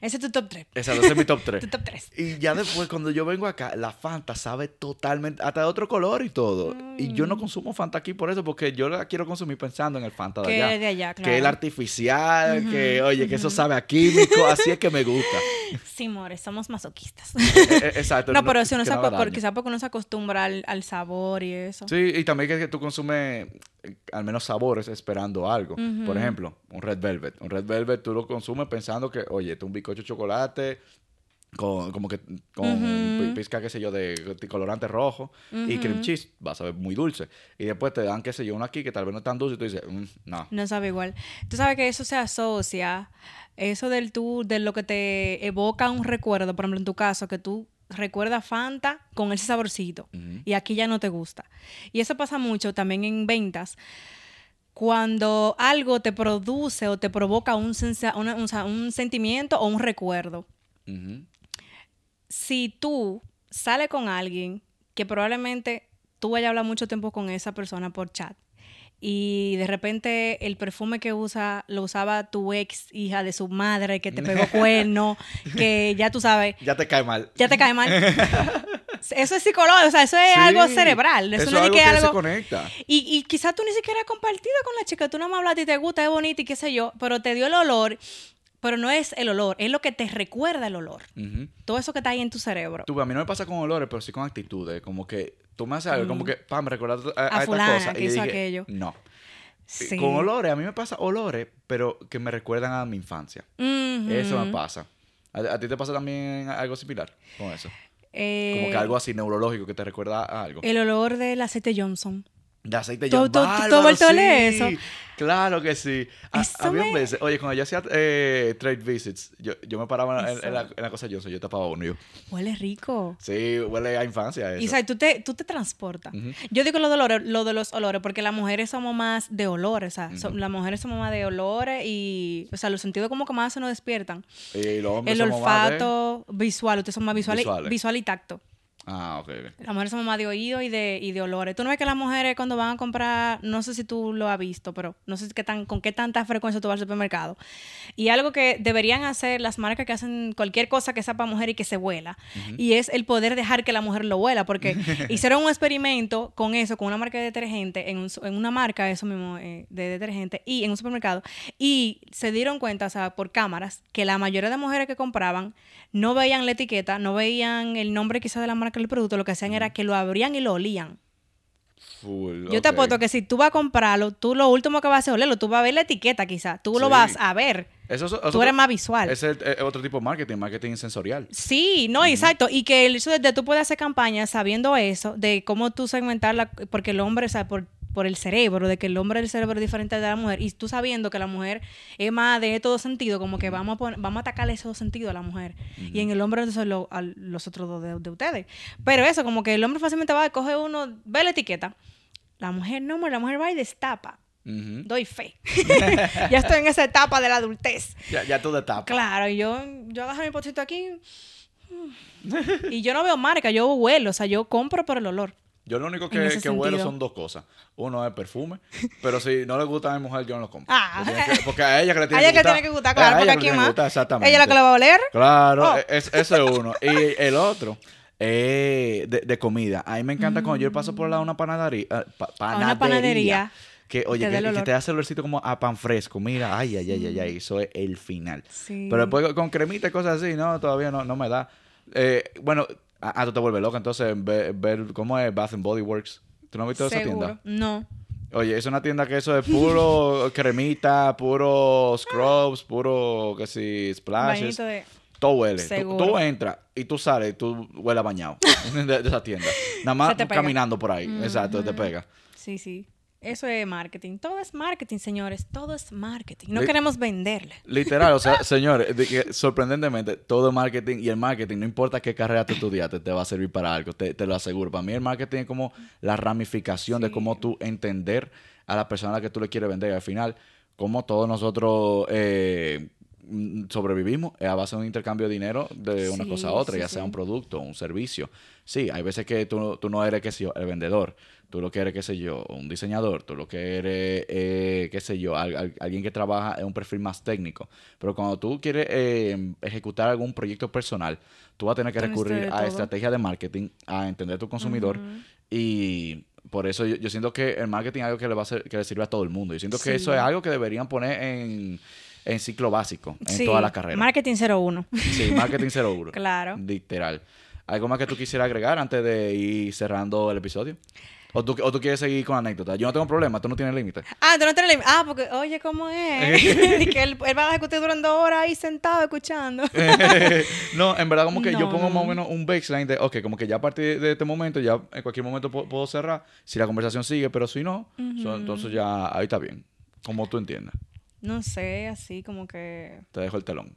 Ese es tu top 3. Exacto, ese es mi top 3. Tu top 3. Y ya después, cuando yo vengo acá, la Fanta sabe totalmente, hasta de otro color y todo. Y yo no consumo Fanta aquí por eso, porque yo la quiero consumir pensando en el Fanta de Que allá. es de allá, Que es el claro. artificial, que, oye, que eso sabe a químico, así es que me gusta. Sí, more, somos masoquistas. Eh, eh, Exacto. no, pero si uno que se, no por- quizá porque uno se acostumbra al, al sabor y eso. Sí, y también que, que tú consumes eh, al menos sabores esperando algo. Por ejemplo, un Red Velvet. Un Red Velvet tú lo consumes pensando que, oye, este es un bizcocho de chocolate con como que con pi- pizca, qué sé yo, de colorante rojo y cream cheese. Va a saber muy dulce. Y después te dan, qué sé yo, uno aquí que tal vez no es tan dulce y tú dices, "Mm, no. No sabe igual. Tú sabes que eso se asocia, eso del tú, de lo que te evoca un recuerdo, por ejemplo, en tu caso, que tú recuerdas Fanta con ese saborcito y aquí ya no te gusta. Y eso pasa mucho también en ventas. Cuando algo te produce o te provoca un, sensa- una- un sa- un sentimiento o un recuerdo. Si tú sales con alguien que probablemente tú vayas a hablar mucho tiempo con esa persona por chat y de repente el perfume que usa lo usaba tu ex hija de su madre que te pegó cuerno, que ya tú sabes, Ya te cae mal. ya te cae mal. Eso es psicológico, o sea, eso es Sí, algo cerebral. Eso, eso no es que algo que se algo. conecta. Y, y quizás tú ni siquiera has compartido con la chica, tú no me hablaste y te gusta, es bonita y qué sé yo, pero te dio el olor, pero no es el olor, es lo que te recuerda el olor. Todo eso que está ahí en tu cerebro. Tú, a mí no me pasa con olores, pero sí con actitudes. Como que tú me haces algo, como que, pam, me recuerdas a, a. A esta fulana cosa. que y hizo dije, aquello. No. Sí. Con olores, a mí me pasa olores, pero que me recuerdan a mi infancia. Eso me pasa. ¿A, a ti te pasa también algo similar con eso? Eh, Como que algo así neurológico que te recuerda a algo. El olor del aceite Johnson. De aceite ¿Tú- John tú- tú- tú Bárbaro, vuelto a leer sí. eso? Claro que sí. Había me- veces, oye, cuando yo hacía eh, trade visits, yo, yo me paraba en, la, en la cosa Johnson, yo tapaba uno. yo, Huele rico. sí, huele a infancia eso. Y tú te, tú te transportas. Yo digo lo de, olores, lo de los olores porque las mujeres somos más de olores. O sea, so- las mujeres somos más de olores y, o sea, los sentidos como que más se nos despiertan. y los hombres El somos más de- olfato visual, ustedes son más visuales, Visuales. visual y tacto. Ah, ok. Las mujeres somos más de oído y de, y de olores. Tú no ves que las mujeres cuando van a comprar, no sé si tú lo has visto, pero no sé qué tan, con qué tanta frecuencia tú vas al supermercado. Y algo que deberían hacer las marcas que hacen cualquier cosa que sea para mujer y que se vuela. Y es el poder dejar que la mujer lo vuela. Porque hicieron un experimento con eso, con una marca de detergente, en, un en una marca, eso mismo, eh, de detergente, y en un supermercado. Y se dieron cuenta, o sea, por cámaras, que la mayoría de mujeres que compraban no veían la etiqueta, no veían el nombre quizás de la marca del producto, lo que hacían era que lo abrían y lo olían. Full, Yo te apuesto que si tú vas a comprarlo, tú lo último que vas a hacer es olerlo, tú vas a ver la etiqueta quizás, tú lo vas a ver. Eso, es- Tú eso- eres más visual. Es el- eh, otro tipo de marketing, marketing sensorial. Sí, no, exacto. Y que el hecho de, de tú puedes hacer campañas sabiendo eso, de cómo tú segmentarla, porque el hombre, o sea, por, por el cerebro, de que el hombre el cerebro es diferente de la mujer, y tú sabiendo que la mujer es más de todo sentido, como que vamos a, vamos a atacarle esos sentidos a la mujer. Y en el hombre lo- a los otros dos de, de ustedes. Pero eso, como que el hombre fácilmente va a coger uno, ve la etiqueta. La mujer no, la mujer va y destapa. Doy fe. ya estoy en esa etapa de la adultez. Ya, ya tú. Claro, y yo, yo agarro mi potito aquí. Y yo no veo marca, yo huelo, o sea, yo compro por el olor. Yo lo único que, que huelo son dos cosas. Uno es perfume, pero si no le gusta a mi mujer, yo no lo compro. Ah. Porque, que- a ella que le A tiene ella que que gustar. tiene que gustar, A claro, ella porque que aquí que más. gustar, exactamente. Ella es la que lo va a oler. Claro, Oh. es, ese es uno. Y el otro, eh, de, de comida. A mí me encanta cuando yo paso por al lado de una panadería. pa- panadería. una panadería. Que, oye, que, que te hace el olorcito como a pan fresco. Mira, ay, ay, ay, ay, ay. Eso es el final. Sí. Pero después con cremita y cosas así, no, todavía no, no me da. Eh, bueno, ah, tú te vuelves loca entonces ver, ver cómo es Bath and Body Works. ¿Tú no has visto esa tienda? No. Oye, es una tienda que eso es puro cremita, puro scrubs, puro que si splashes. De... Todo huele. Tú, Seguro. tú entras y tú sales, tú hueles bañado de, de esa tienda. Nada más caminando por ahí. Exacto, te pega. Sí, sí. Eso es marketing. Todo es marketing, señores. Todo es marketing. No queremos venderle. Literal, o sea, señores, de que, sorprendentemente, todo es marketing y el marketing, no importa qué carrera tú estudiaste, te va a servir para algo, te, te lo aseguro. Para mí el marketing es como la ramificación de cómo tú entender a la persona a la que tú le quieres vender. Y al final, como todos nosotros eh, mm, sobrevivimos es a base de un intercambio de dinero de una Sí, cosa a otra, sí, ya sea sí. un producto, un servicio. Sí, hay veces que tú, tú no eres, yo, el vendedor. Tú lo que eres, qué sé yo, un diseñador. Tú lo que eres, eh, qué sé yo, al- al- alguien que trabaja en un perfil más técnico. Pero cuando tú quieres eh, ejecutar algún proyecto personal, tú vas a tener que Tienes recurrir a estrategias de marketing, a entender a tu consumidor. Y por eso yo, yo siento que el marketing es algo que le va a ser- que le sirve a todo el mundo. Yo siento que Sí. eso es algo que deberían poner en, en ciclo básico, en Sí, toda la carrera. Marketing 01. Sí, marketing cero euro. Claro. Literal. ¿Algo más que tú quisieras agregar antes de ir cerrando el episodio? ¿O tú, o tú quieres seguir con anécdotas? Yo no tengo problema, tú no tienes límite. Ah, tú no tienes lim- Ah, porque, oye, ¿cómo es? Y que él, él va a duren dos horas ahí sentado escuchando. no, en verdad como que yo pongo más o menos un baseline de, ok, como que ya a partir de este momento, ya en cualquier momento puedo, puedo cerrar, si la conversación sigue, pero si no, so- entonces ya ahí está bien, como tú entiendas. No sé, así como que... Te dejo el telón.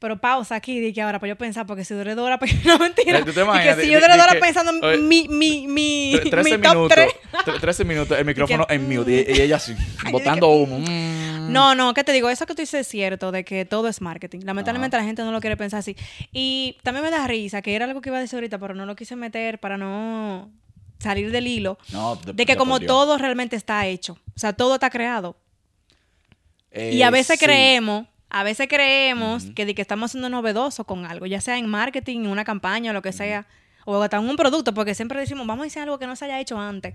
Pero pausa aquí, di que ahora, para yo pensar, porque si duré dos horas, pues, no mentira. Eh, ¿tú te Y imaginas? que si yo duré dos horas que- pensando en oye, mi, mi, mi, Tre- 13 mi top minutos, 3. tre- 13 minutos, el micrófono que- en mute y, y ella así, botando humo. Mm. No, no, ¿qué te digo? Eso que tú dices es cierto, de que todo es marketing. Lamentablemente la gente no lo quiere pensar así. Y también me da risa, que era algo que iba a decir ahorita, pero no lo quise meter para no salir del hilo. No, De, de- que como todo realmente está hecho. O sea, todo está creado. Eh, y a veces sí. creemos, a veces creemos que, de que estamos haciendo novedoso con algo, ya sea en marketing, en una campaña o lo que sea, o hasta en un producto, porque siempre decimos, vamos a decir algo que no se haya hecho antes.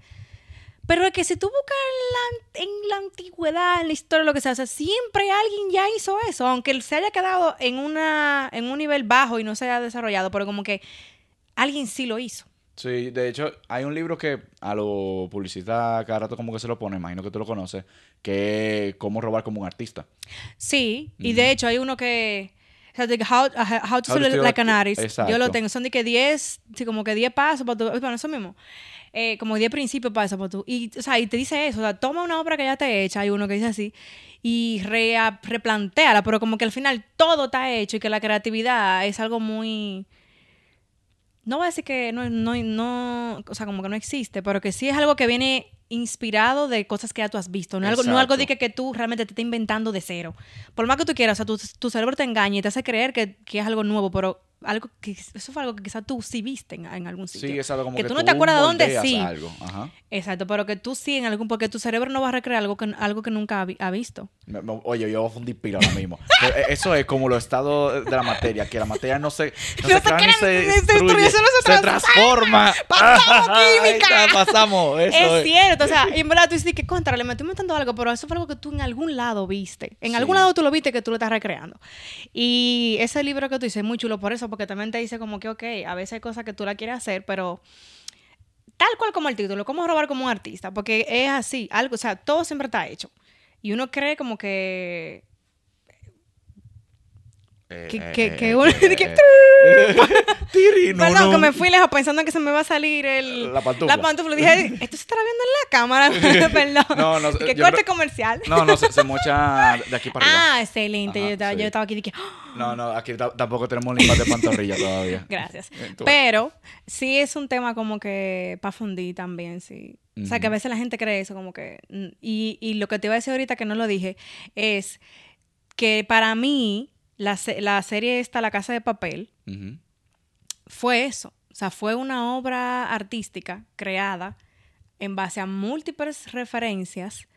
Pero es que si tú buscas en la, en la antigüedad, en la historia, lo que sea, o sea, siempre alguien ya hizo eso, aunque se haya quedado en, una, en un nivel bajo y no se haya desarrollado, pero como que alguien sí lo hizo. Sí, de hecho, hay un libro que a los publicistas cada rato como que se lo pone, imagino que tú lo conoces, que es Cómo robar como un artista. Sí, y de hecho hay uno que... O sea, de que how, how to How Sell Like an Artist. Yo exacto. lo tengo. Son de que 10, sí, como que 10 pasos para tu... Bueno, eso mismo. Eh, como 10 principios para eso. Para tu, y, o sea, y te dice eso. O sea, toma una obra que ya te hecha. Hay uno que dice así. Y rea, replantéala. Pero como que al final todo está hecho y que la creatividad es algo muy... No voy a decir que no, no, no, o sea, como que no existe, pero que sí es algo que viene inspirado de cosas que ya tú has visto, no algo, no algo de que, que tú realmente te estés inventando de cero. Por más que tú quieras, o sea, tu, tu cerebro te engaña y te hace creer que, que es algo nuevo, pero algo que eso fue algo que quizás tú sí viste en, en algún sitio. Sí, es algo como que, que tú no te acuerdas de dónde sí. algo. Ajá. Exacto, pero que tú sí en algún, porque tu cerebro no va a recrear algo que, algo que nunca ha, vi- ha visto. Me- me- Oye, yo voy a fundir pila ahora mismo. Eh, Eso es como los estados de la materia, que la materia no se, no No se crea ni destruye, se se transforma. ¡Pasamos química! pasamos. Eso es es. cierto, o sea, y en verdad tú dices que contra, le metí inventando algo, pero eso fue algo que tú en algún lado viste. En Sí. algún lado tú lo viste que tú lo estás recreando. Y ese libro que tú dices es muy chulo por eso, porque también te dice como que, ok, a veces hay cosas que tú la quieres hacer, pero tal cual como el título, cómo robar como un artista, porque es así, algo, o sea, todo siempre está hecho. Y uno cree como que Que- eh, que- eh, que eh, no, Perdón, no. que me fui lejos pensando que se me va a salir el, La pantufla. La pantufla. Dije, esto se estará viendo en la cámara. Perdón. No, no, Que yo corte creo- comercial. No, no, se, se mocha de aquí para arriba. Ah, excelente. Ajá, yo, estaba, sí. yo estaba aquí y dije, ¡Ah! No, no, aquí ta- tampoco tenemos limpas de pantorrilla todavía. gracias. Pero sí es un tema como que para fundir también, sí. O sea, que a veces la gente cree eso, como que. mm, Y, y lo que te iba a decir ahorita que no lo dije es que para mí la, la serie esta, La Casa de Papel, fue eso. O sea, fue una obra artística creada en base a múltiples referencias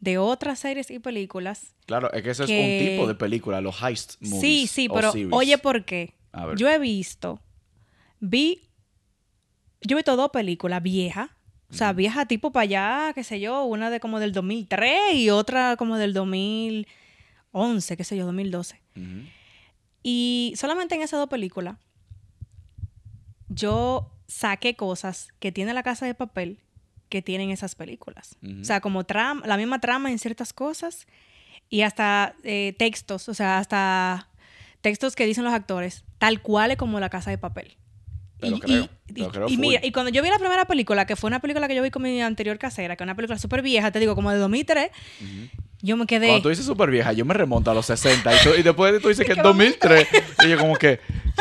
de otras series y películas. Claro, es que ese Que- es un tipo de película, los heist movies. sí, sí, pero series. oye, ¿por qué? A ver. Yo he visto, vi, yo he visto dos películas viejas, o sea, viejas tipo para allá, qué sé yo, una de como del 2003 y otra como del 2011, qué sé yo, 2012. Ujú. Y solamente en esas dos películas, yo saqué cosas que tiene la casa de papel que tienen esas películas. Ujú. O sea, como trama, la misma trama en ciertas cosas y hasta eh, textos, o sea, hasta textos que dicen los actores, tal cual es como la casa de papel. Te lo creo, te lo y- creo y full. mira, y cuando yo vi la primera película, que fue una película que yo vi con mi anterior casera, que es una película súper vieja, te digo, como de 2003, yo me quedé... Cuando tú dices súper vieja, yo me remonto a los 60 y, tú- y después tú dices que ¿Qué es 2003 y yo como que...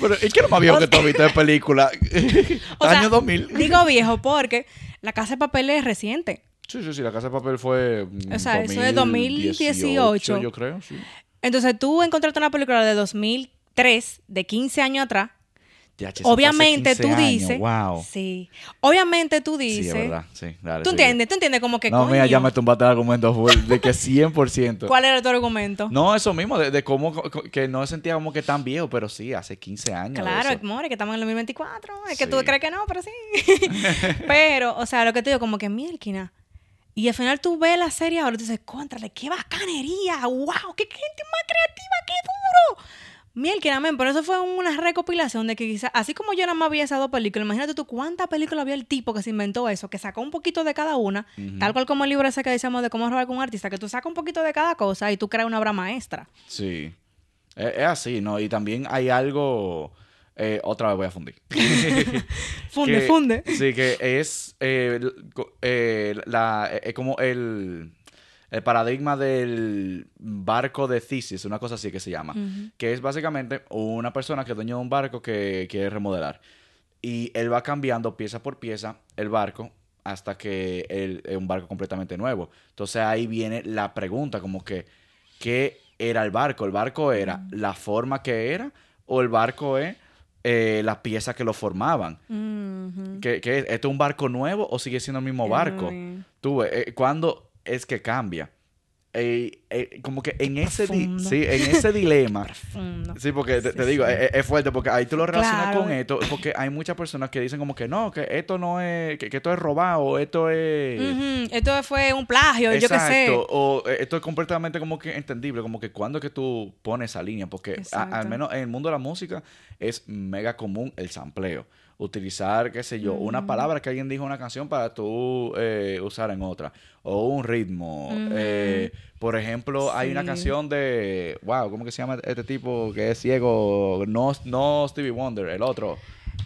Pero, ¿y qué es lo más viejo que tú has visto de película? O sea, Año 2000. Digo viejo porque la casa de papel es reciente. Sí, sí, sí, la casa de papel fue. mm, O sea, eso es 2018. Yo creo, sí. Entonces tú encontraste una película de 2003, de 15 años atrás. Ya, che, Obviamente 15 tú años, dices. Wow. Sí. Obviamente tú Sí, dices. es verdad. Sí, dale. ¿Tú sigue. entiendes? ¿Tú entiendes? Como que. No, coño, mira, ya me tumbaste el argumento de que 100%. ¿Cuál era tu argumento? No, eso mismo, de, de cómo que no sentía como que tan viejo, pero sí, hace 15 años. Claro, more, que estamos en el 2024. Es que tú Sí. crees que no, pero sí. pero, o sea, lo que te digo, como que mielquina. Y al final tú ves la serie ahora y dices, contrale, qué bacanería, wow, qué gente más creativa, qué duro. Mielquina, men, pero eso fue una recopilación de que quizás, así como yo nada más vi esas dos películas, imagínate tú cuántas películas vio el tipo que se inventó eso, que sacó un poquito de cada una, tal cual como el libro ese que decíamos de cómo robar con un artista, que tú sacas un poquito de cada cosa y tú creas una obra maestra. Sí. Es, así, ¿no? Y también hay algo. eh, otra vez voy a fundir. Funde, Que- funde. Sí, que es eh, eh, la, eh, como el, el paradigma del barco de Thesis, una cosa así que se llama. Que es básicamente una persona que es dueño de un barco que quiere remodelar. Y él va cambiando pieza por pieza el barco hasta que él es un barco completamente nuevo. Entonces ahí viene la pregunta, como que, ¿qué era el barco? ¿El barco era la forma que era o el barco es eh, las piezas que lo formaban? Ujú. ¿Qué, qué es? ¿Esto es un barco nuevo o sigue siendo el mismo barco? Tú, eh, ¿cuándo es que cambia? Eh, eh, como que en ese, sí, en ese dilema. Sí, porque te, Sí, te digo, sí. Es, es fuerte porque ahí tú lo relacionas Claro. con esto, porque hay muchas personas que dicen como que no, que esto no es, que, que esto es robado, esto es... Esto fue un plagio, yo qué sé. Exacto, o eh, esto es completamente como que entendible, como que cuando es que tú pones esa línea, porque a- al Exacto. menos en el mundo de la música es mega común el sampleo. Utilizar, qué sé yo, una palabra que alguien dijo en una canción para tú eh, usar en otra. O un ritmo. Eh, por ejemplo, hay una canción de, wow, ¿cómo que se llama este tipo que es ciego? No, no Stevie Wonder, el otro.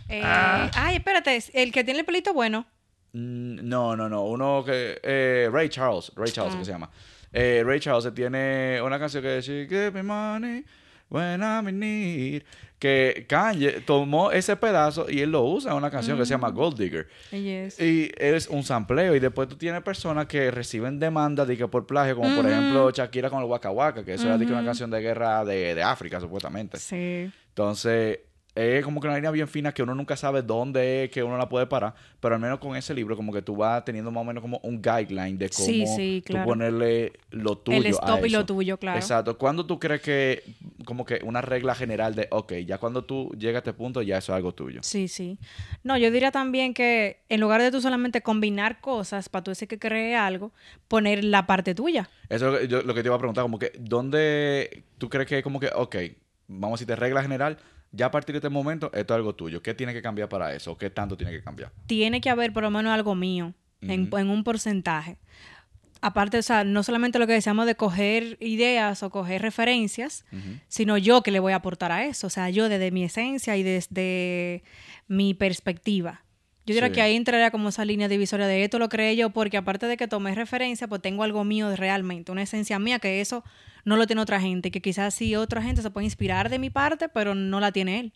Eh, Ah. Ay, espérate, el que tiene el pelito bueno. Mm, No, no, no. Uno que. Ray Charles. Ray Charles, Ah. que se llama. Ray Charles tiene una canción que dice: Give me money. When I'm in need. Que Kanye tomó ese pedazo y él lo usa en una canción que se llama Gold Digger. Yes. Y es un sampleo. Y después tú tienes personas que reciben demandas de que por plagio, como por ejemplo Shakira con el Waka Waka, que eso era de que una canción de guerra de, de África, supuestamente. Sí. Entonces, es como que una línea bien fina que uno nunca sabe dónde es que uno la puede parar, pero al menos con ese libro como que tú vas teniendo más o menos como un guideline de cómo Sí, sí, tú ponerle lo tuyo El a stop y lo tuyo, claro. Exacto. ¿Cuándo tú crees que como que una regla general de, ok, ya cuando tú llegas a este punto ya eso es algo tuyo? Sí, sí. No, yo diría también que en lugar de tú solamente combinar cosas para tú decir que cree algo, poner la parte tuya. Eso es lo que, yo- lo que te iba a preguntar, como que, ¿dónde tú crees que como que, ok, vamos a decirte regla general, ya a partir de este momento esto es algo tuyo? ¿Qué tiene que cambiar para eso? ¿Qué tanto tiene que cambiar? Tiene que haber por lo menos algo mío en, un porcentaje. Aparte, o sea, no solamente lo que decíamos de coger ideas o coger referencias, sino yo que le voy a aportar a eso. O sea, yo desde mi esencia y desde mi perspectiva. Yo diría Sí. que ahí entraría como esa línea divisoria de esto lo creé yo porque aparte de que tomé referencia, pues tengo algo mío realmente, una esencia mía que eso no lo tiene otra gente, que quizás sí otra gente se puede inspirar de mi parte, pero no la tiene él.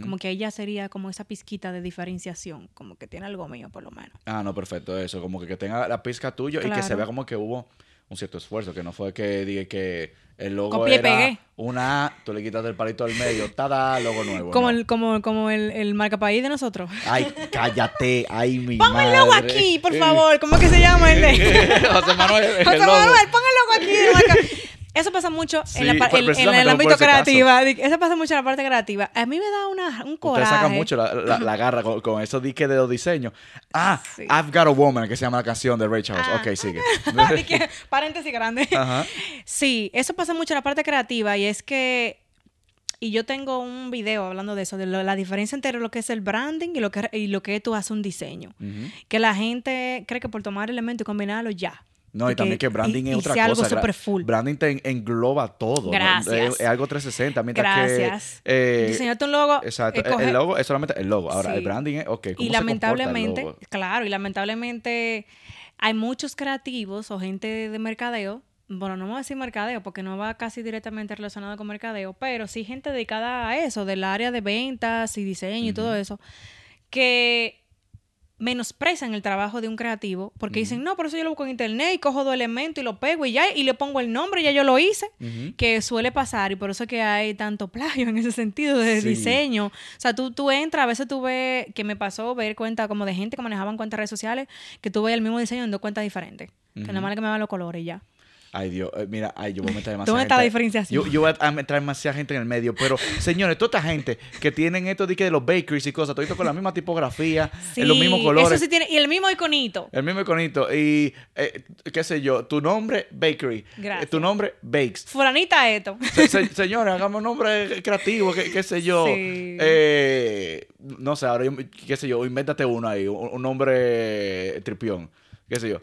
Como que ahí ya sería como esa pizquita de diferenciación, como que tiene algo mío por lo menos. Ah, no, perfecto, eso, como que, que tenga la pizca tuyo y que se vea como que hubo un cierto esfuerzo, que no fue que diga que el logo Copié era pegué. una tú le quitas el palito al medio, tada, logo nuevo. Como, no. el, como, como el, el marcapaís de nosotros. Ay, cállate, ay, mi Pon el logo aquí, por favor. ¿Cómo que se llama el de? José Manuel, el José. Manuel, pon el logo aquí. de marca- Eso pasa mucho Sí, en, la pues, en- el ámbito creativo. Eso pasa mucho en la parte creativa. A mí me da una, un coraje. Ustedes sacan mucho la, la, la garra con, con esos diques de los diseños. Ah, Sí. I've Got a Woman, que se llama la canción de Ray Charles. Ah. Ok, sigue. Di que, paréntesis grande. Ajá. Sí, eso pasa mucho en la parte creativa y es que, y yo tengo un video hablando de eso, de lo- la diferencia entre lo que es el branding y lo que, y lo que tú haces un diseño. Que la gente cree que por tomar elementos y combinarlo ya. No, y, también que branding y- es y otra sea cosa. algo super full. Branding te en- engloba todo. ¿no? Gracias. Es, es algo 360. Mientras Gracias. que. eh, Diseñarte un logo. Exacto. eh, El- logo es solamente el logo. Ahora, Sí. el branding es, ok, ¿cómo y lamentablemente, comporta el logo? claro, y lamentablemente hay muchos creativos o gente de mercadeo, bueno, no voy a decir mercadeo porque no va casi directamente relacionado con mercadeo, pero sí gente dedicada a eso, del área de ventas y diseño y todo eso, que menosprecian el trabajo de un creativo porque dicen, no, por eso yo lo busco en internet y cojo dos elementos y lo pego y ya, y le pongo el nombre y ya yo lo hice, que suele pasar y por eso es que hay tanto plagio en ese sentido de Sí. diseño. O sea, tú, tú entras, a veces tú ves, que me pasó ver cuenta como de gente que manejaban cuentas de redes sociales, que tú ves el mismo diseño en dos cuentas diferentes. Que nada más que me van los colores y ya. Ay, Dios. eh, mira, ay, yo voy a meter demasiada ¿Dónde está gente. la diferenciación? Yo, yo voy a meter demasiada gente en el medio. Pero, señores, toda esta gente que tienen esto de, que de los bakeries y cosas, todo con la misma tipografía, Sí, en los mismos colores. Eso sí tiene, y el mismo iconito. El mismo iconito. Y, eh, qué sé yo, tu nombre, Bakery. Gracias. Eh, tu nombre, Bakes. Fulanita esto. Se- se- señores, hagamos un nombre creativo, qué, qué sé yo. Sí. Eh, no sé, ahora, yo- qué sé yo, invéntate uno ahí, un, un nombre tripión, qué sé yo.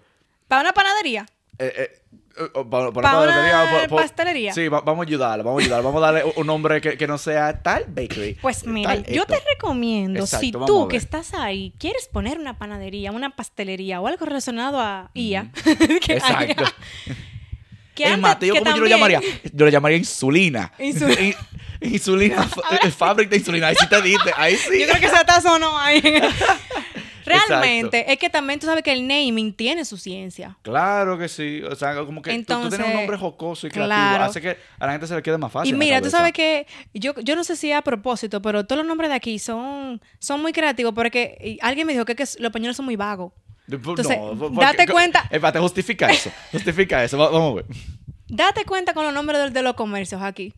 Para una panadería. Eh, eh, eh, para, para Pa' una por- pastelería. Sí, va- vamos a ayudarla, vamos a ayudarla. Vamos a darle un- nombre que, que no sea tal bakery. Pues mira, tal yo te recomiendo, Exacto, si tú que estás ahí quieres poner una panadería, una pastelería o algo relacionado a IA, que Exacto. que digo que cómo yo lo llamaría. Yo lo llamaría insulina. Insu- In- insulina, fa- fábrica de insulina. Ahí sí te diste, ahí sí. Yo creo que ese tazo no hay. Realmente, es que también tú sabes que el naming tiene su ciencia. Claro que sí. O sea, como que tú- tú, tienes un Entonces, nombre jocoso y creativo. claro. Hace que a la gente se le quede más fácil. Y mira, tú sabes que yo, yo no sé si a propósito, pero todos los nombres de aquí son, son muy creativos porque alguien me dijo que, que los españoles son muy vagos. Entonces, porque- date cuenta- Espérate, justifica eso. Justifica eso. Va- Vamos a ver. Date cuenta con los nombres de, de los comercios aquí.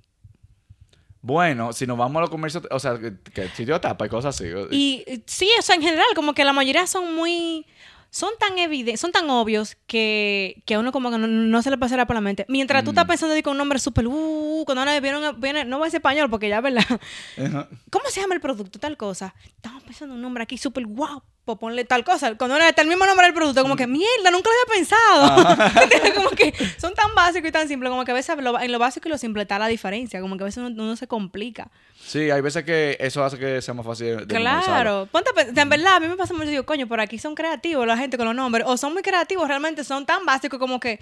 Bueno, si nos vamos a los comercios, o sea, que, sitio tapa y cosas así. Y sí, o sea, en general, como que la mayoría son muy. Son tan evidentes, son tan obvios que, que a uno como que no, no se le pasará por la mente. Mientras tú estás Mm. pensando de que un nombre súper, uh, cuando ahora viene, viene, no voy a decir español porque ya, ¿verdad? ¿Cómo se llama el producto? Tal cosa. Estamos pensando un nombre aquí súper guau, pues ponle tal cosa. Cuando está el mismo nombre del producto, como Mm. que mierda, nunca lo había pensado. como que son tan básicos y tan simples, como que a veces lo- en lo básico y lo simple está la diferencia, como que a veces uno, uno se complica. Sí, hay veces que eso hace que sea más fácil de. Claro, ponte a en verdad a mí me pasa mucho, digo, coño, por aquí son creativos la gente con los nombres, o son muy creativos, realmente son tan básicos como que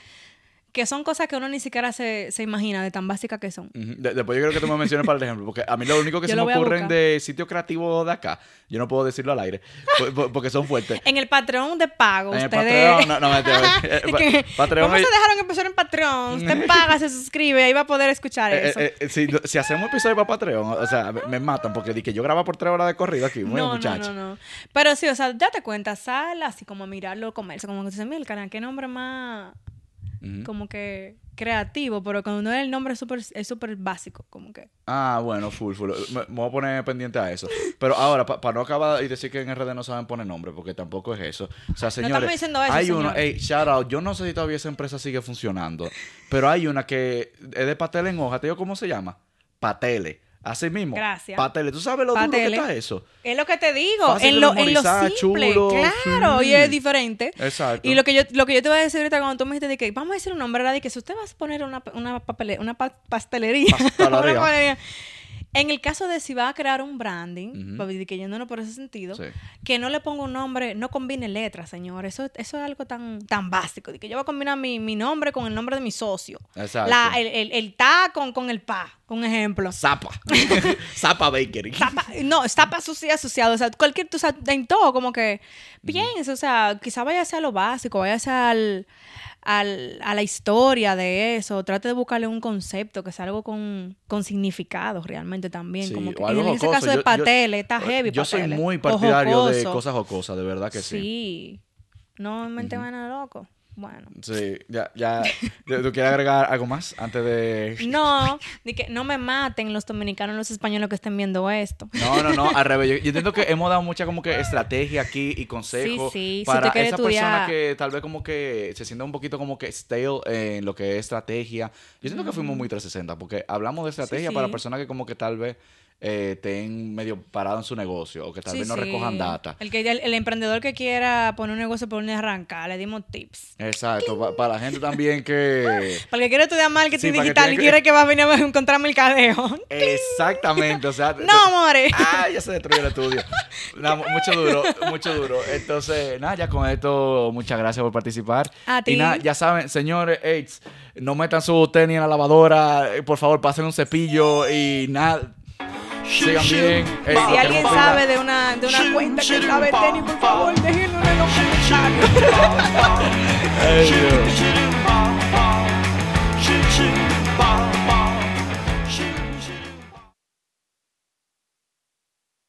que son cosas que uno ni siquiera se, se imagina de tan básicas que son. De- después yo creo que tú me menciones para el ejemplo, porque a mí lo único que se me ocurren de sitios creativos de acá, yo no puedo decirlo al aire, po- po- porque son fuertes. En el Patreon de pago, En el ustedes... Patreon, no, no, que, Patreon ¿Cómo es- se dejaron empezar en Patreon? Usted paga, se suscribe, ahí va a poder escuchar Eh, eso. eh, eh, si, si hacemos episodio para Patreon, o sea, me, me matan porque di que yo grabo por tres horas de corrido aquí, muy no, muchacho. no, no, no. Pero sí, o sea, date cuenta, sal así como a mirarlo, comerse, como que dices, mira, el canal, qué nombre más Como que creativo, pero cuando el nombre es súper es súper básico, como que. Ah, bueno, full, full. Me, me voy a poner pendiente a eso. Pero ahora, para no acabar y decir que en RD no saben poner nombre, porque tampoco es eso. O sea, señores, estamos diciendo eso, hay señor. hey, shout out, yo no sé si todavía esa empresa sigue funcionando, pero hay una que es de patel en hoja, ¿te digo cómo se llama? Patele. Así mismo. Gracias. Patele. ¿Tú sabes lo duro que está eso? Es lo que te digo, Fácil en lo, en lo memorizar, simple, chulo, claro, sí. y es diferente. Exacto. Y lo que yo lo que yo te voy a decir ahorita cuando tú me dijiste de que vamos a decir un nombre, era de que si usted va a poner una, una, papele- una pa- pastelería, en el caso de si va a crear un branding, Ujú. pues, de que yéndonos por ese sentido, Sí. que no le ponga un nombre, no combine letras, señor. Eso, eso es algo tan, tan básico. De que yo voy a combinar mi, mi nombre con el nombre de mi socio. Exacto. La, el, el, el ta con, con el pa, un ejemplo. Zapa. Zapa Bakery. No, así asociado. O sea, cualquier, o sea, en todo, como que piensa, o sea, quizá vaya a lo básico, vaya al, al, a la historia de eso, trate de buscarle un concepto que sea algo con, con significado realmente también. Sí, como que, o algo en ese jocoso. caso de Yo- yo- Patele, está heavy. Yo soy Patele. muy O partidario de cosas jocosas, de verdad que sí. Sí. No mente vaina loco. Bueno. Sí, ya, ya. ¿Tú quieres agregar algo más antes de...? No, de que no me maten los dominicanos, los españoles que estén viendo esto. No, no, no, al revés. Yo, yo entiendo que hemos dado mucha como que estrategia aquí y consejos Sí, sí, si para quiere esa persona que tal vez como que se sienta un poquito como que stale en lo que es estrategia. Yo siento que fuimos muy 360 porque hablamos de estrategia Sí, para personas que como que tal vez eh, estén medio parados en su negocio o que tal Sí, vez no sí. recojan data. El, que, el, el emprendedor que quiera poner un negocio por un arrancar, le dimos tips. Exacto, pa- para la gente también que... Para el que quiere estudiar marketing Sí, digital y que- quiere que va a venir a encontrar mercadeo. Exactamente, o sea... No, amores. Ah, ya se destruyó el estudio. Mucho duro, mucho duro. Entonces, nada, ya con esto, muchas gracias por participar. A Y nada, ya saben, señores, AIDS, no metan su tenis en la lavadora, eh, por favor, pasen un cepillo y nada. Sigan bien. Si alguien sabe de una, de una cuenta que sabe tenis, por favor, déjenlo en los comentarios.